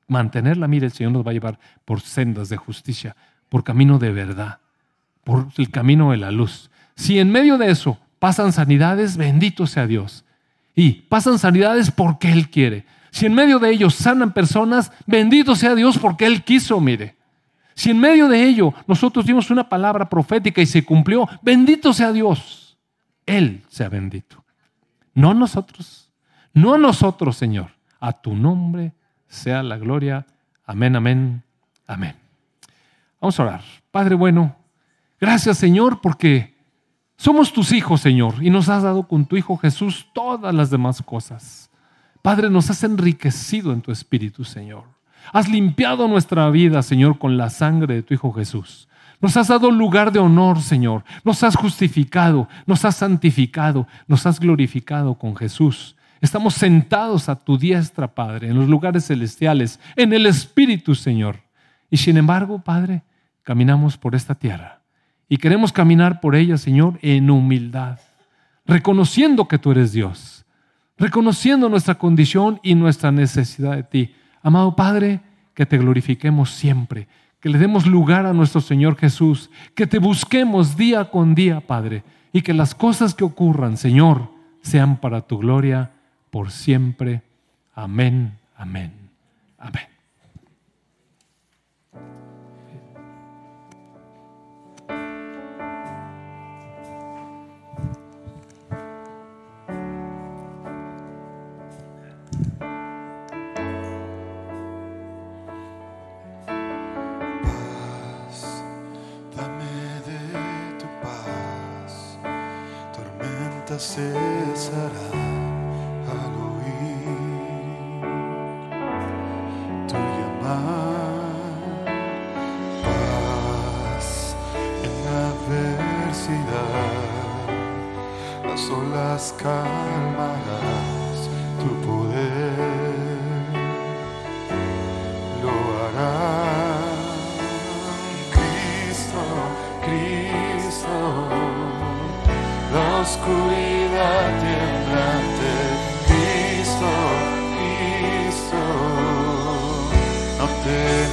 mantenerla, mire, el Señor nos va a llevar por sendas de justicia, por camino de verdad, por el camino de la luz. Si en medio de eso pasan sanidades, bendito sea Dios. Y pasan sanidades porque Él quiere. Si en medio de ellos sanan personas, bendito sea Dios porque Él quiso, mire. Si en medio de ello nosotros dimos una palabra profética y se cumplió, bendito sea Dios. Él sea bendito. No nosotros. No nosotros, Señor. A tu nombre sea la gloria. Amén, amén, amén. Vamos a orar. Padre bueno, gracias Señor porque somos tus hijos, Señor, y nos has dado con tu Hijo Jesús todas las demás cosas. Padre, nos has enriquecido en tu Espíritu, Señor. Has limpiado nuestra vida, Señor, con la sangre de tu Hijo Jesús. Nos has dado lugar de honor, Señor. Nos has justificado, nos has santificado, nos has glorificado con Jesús. Estamos sentados a tu diestra, Padre, en los lugares celestiales, en el Espíritu, Señor. Y sin embargo, Padre, caminamos por esta tierra. Y queremos caminar por ella, Señor, en humildad, reconociendo que tú eres Dios reconociendo nuestra condición y nuestra necesidad de ti. Amado Padre, que te glorifiquemos siempre, que le demos lugar a nuestro Señor Jesús, que te busquemos día con día, Padre, y que las cosas que ocurran, Señor, sean para tu gloria por siempre. Amén, amén, amén. cesará al oír tu llamada Paz en la adversidad, las olas calmarás tu poder, lo harás. Oscuridad temblante, Cristo, Cristo, no temeré.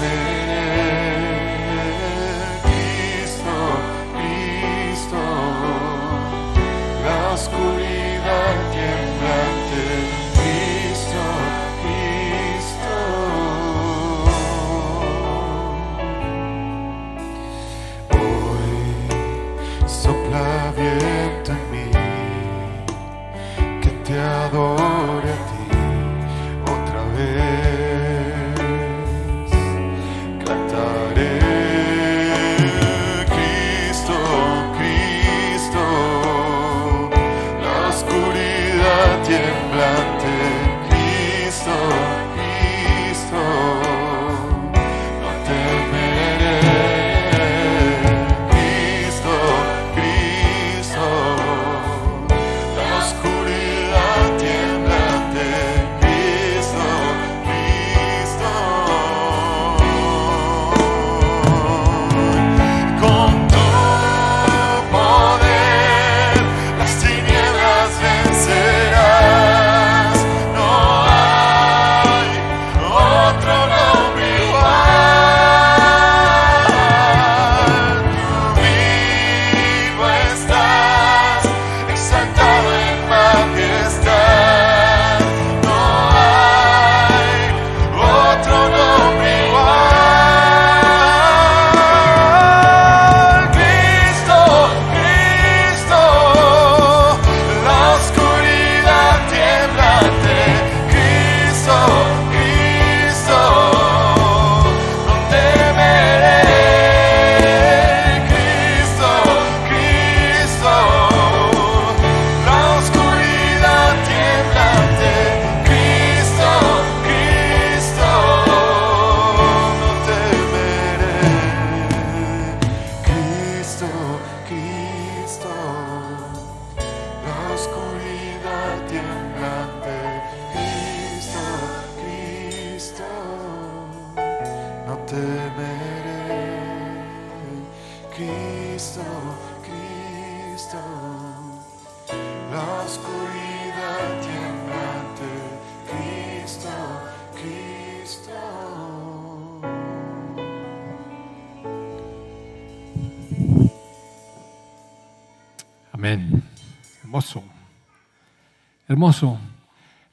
Hermoso.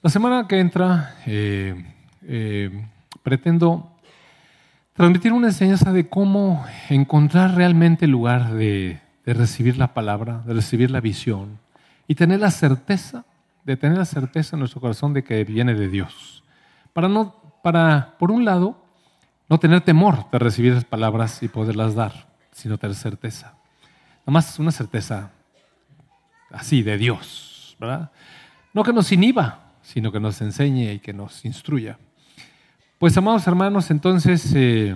La semana que entra eh, eh, pretendo transmitir una enseñanza de cómo encontrar realmente el lugar de, de recibir la palabra, de recibir la visión y tener la certeza, de tener la certeza en nuestro corazón de que viene de Dios. Para no, para, por un lado, no tener temor de recibir las palabras y poderlas dar, sino tener certeza. Nada más una certeza así de Dios, ¿verdad? No que nos inhiba, sino que nos enseñe y que nos instruya. Pues amados hermanos, entonces eh,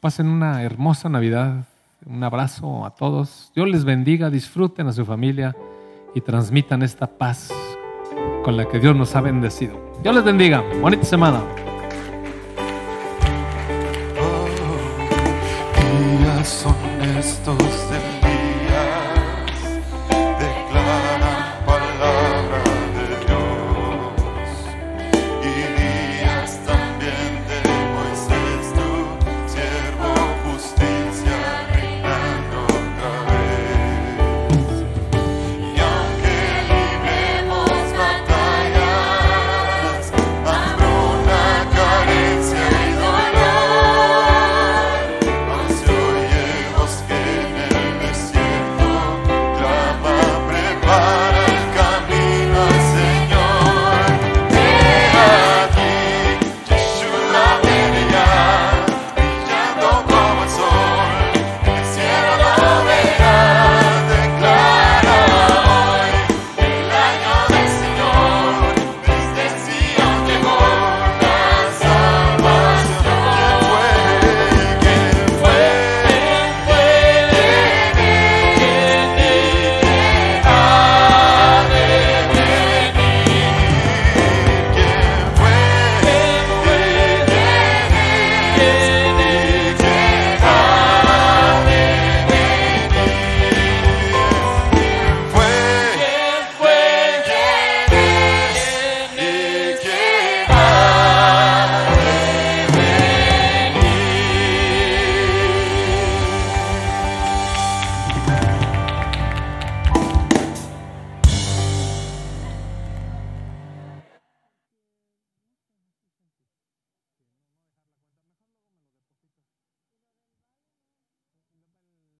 pasen una hermosa Navidad, un abrazo a todos. Dios les bendiga, disfruten a su familia y transmitan esta paz con la que Dios nos ha bendecido. Dios les bendiga, bonita semana. días son estos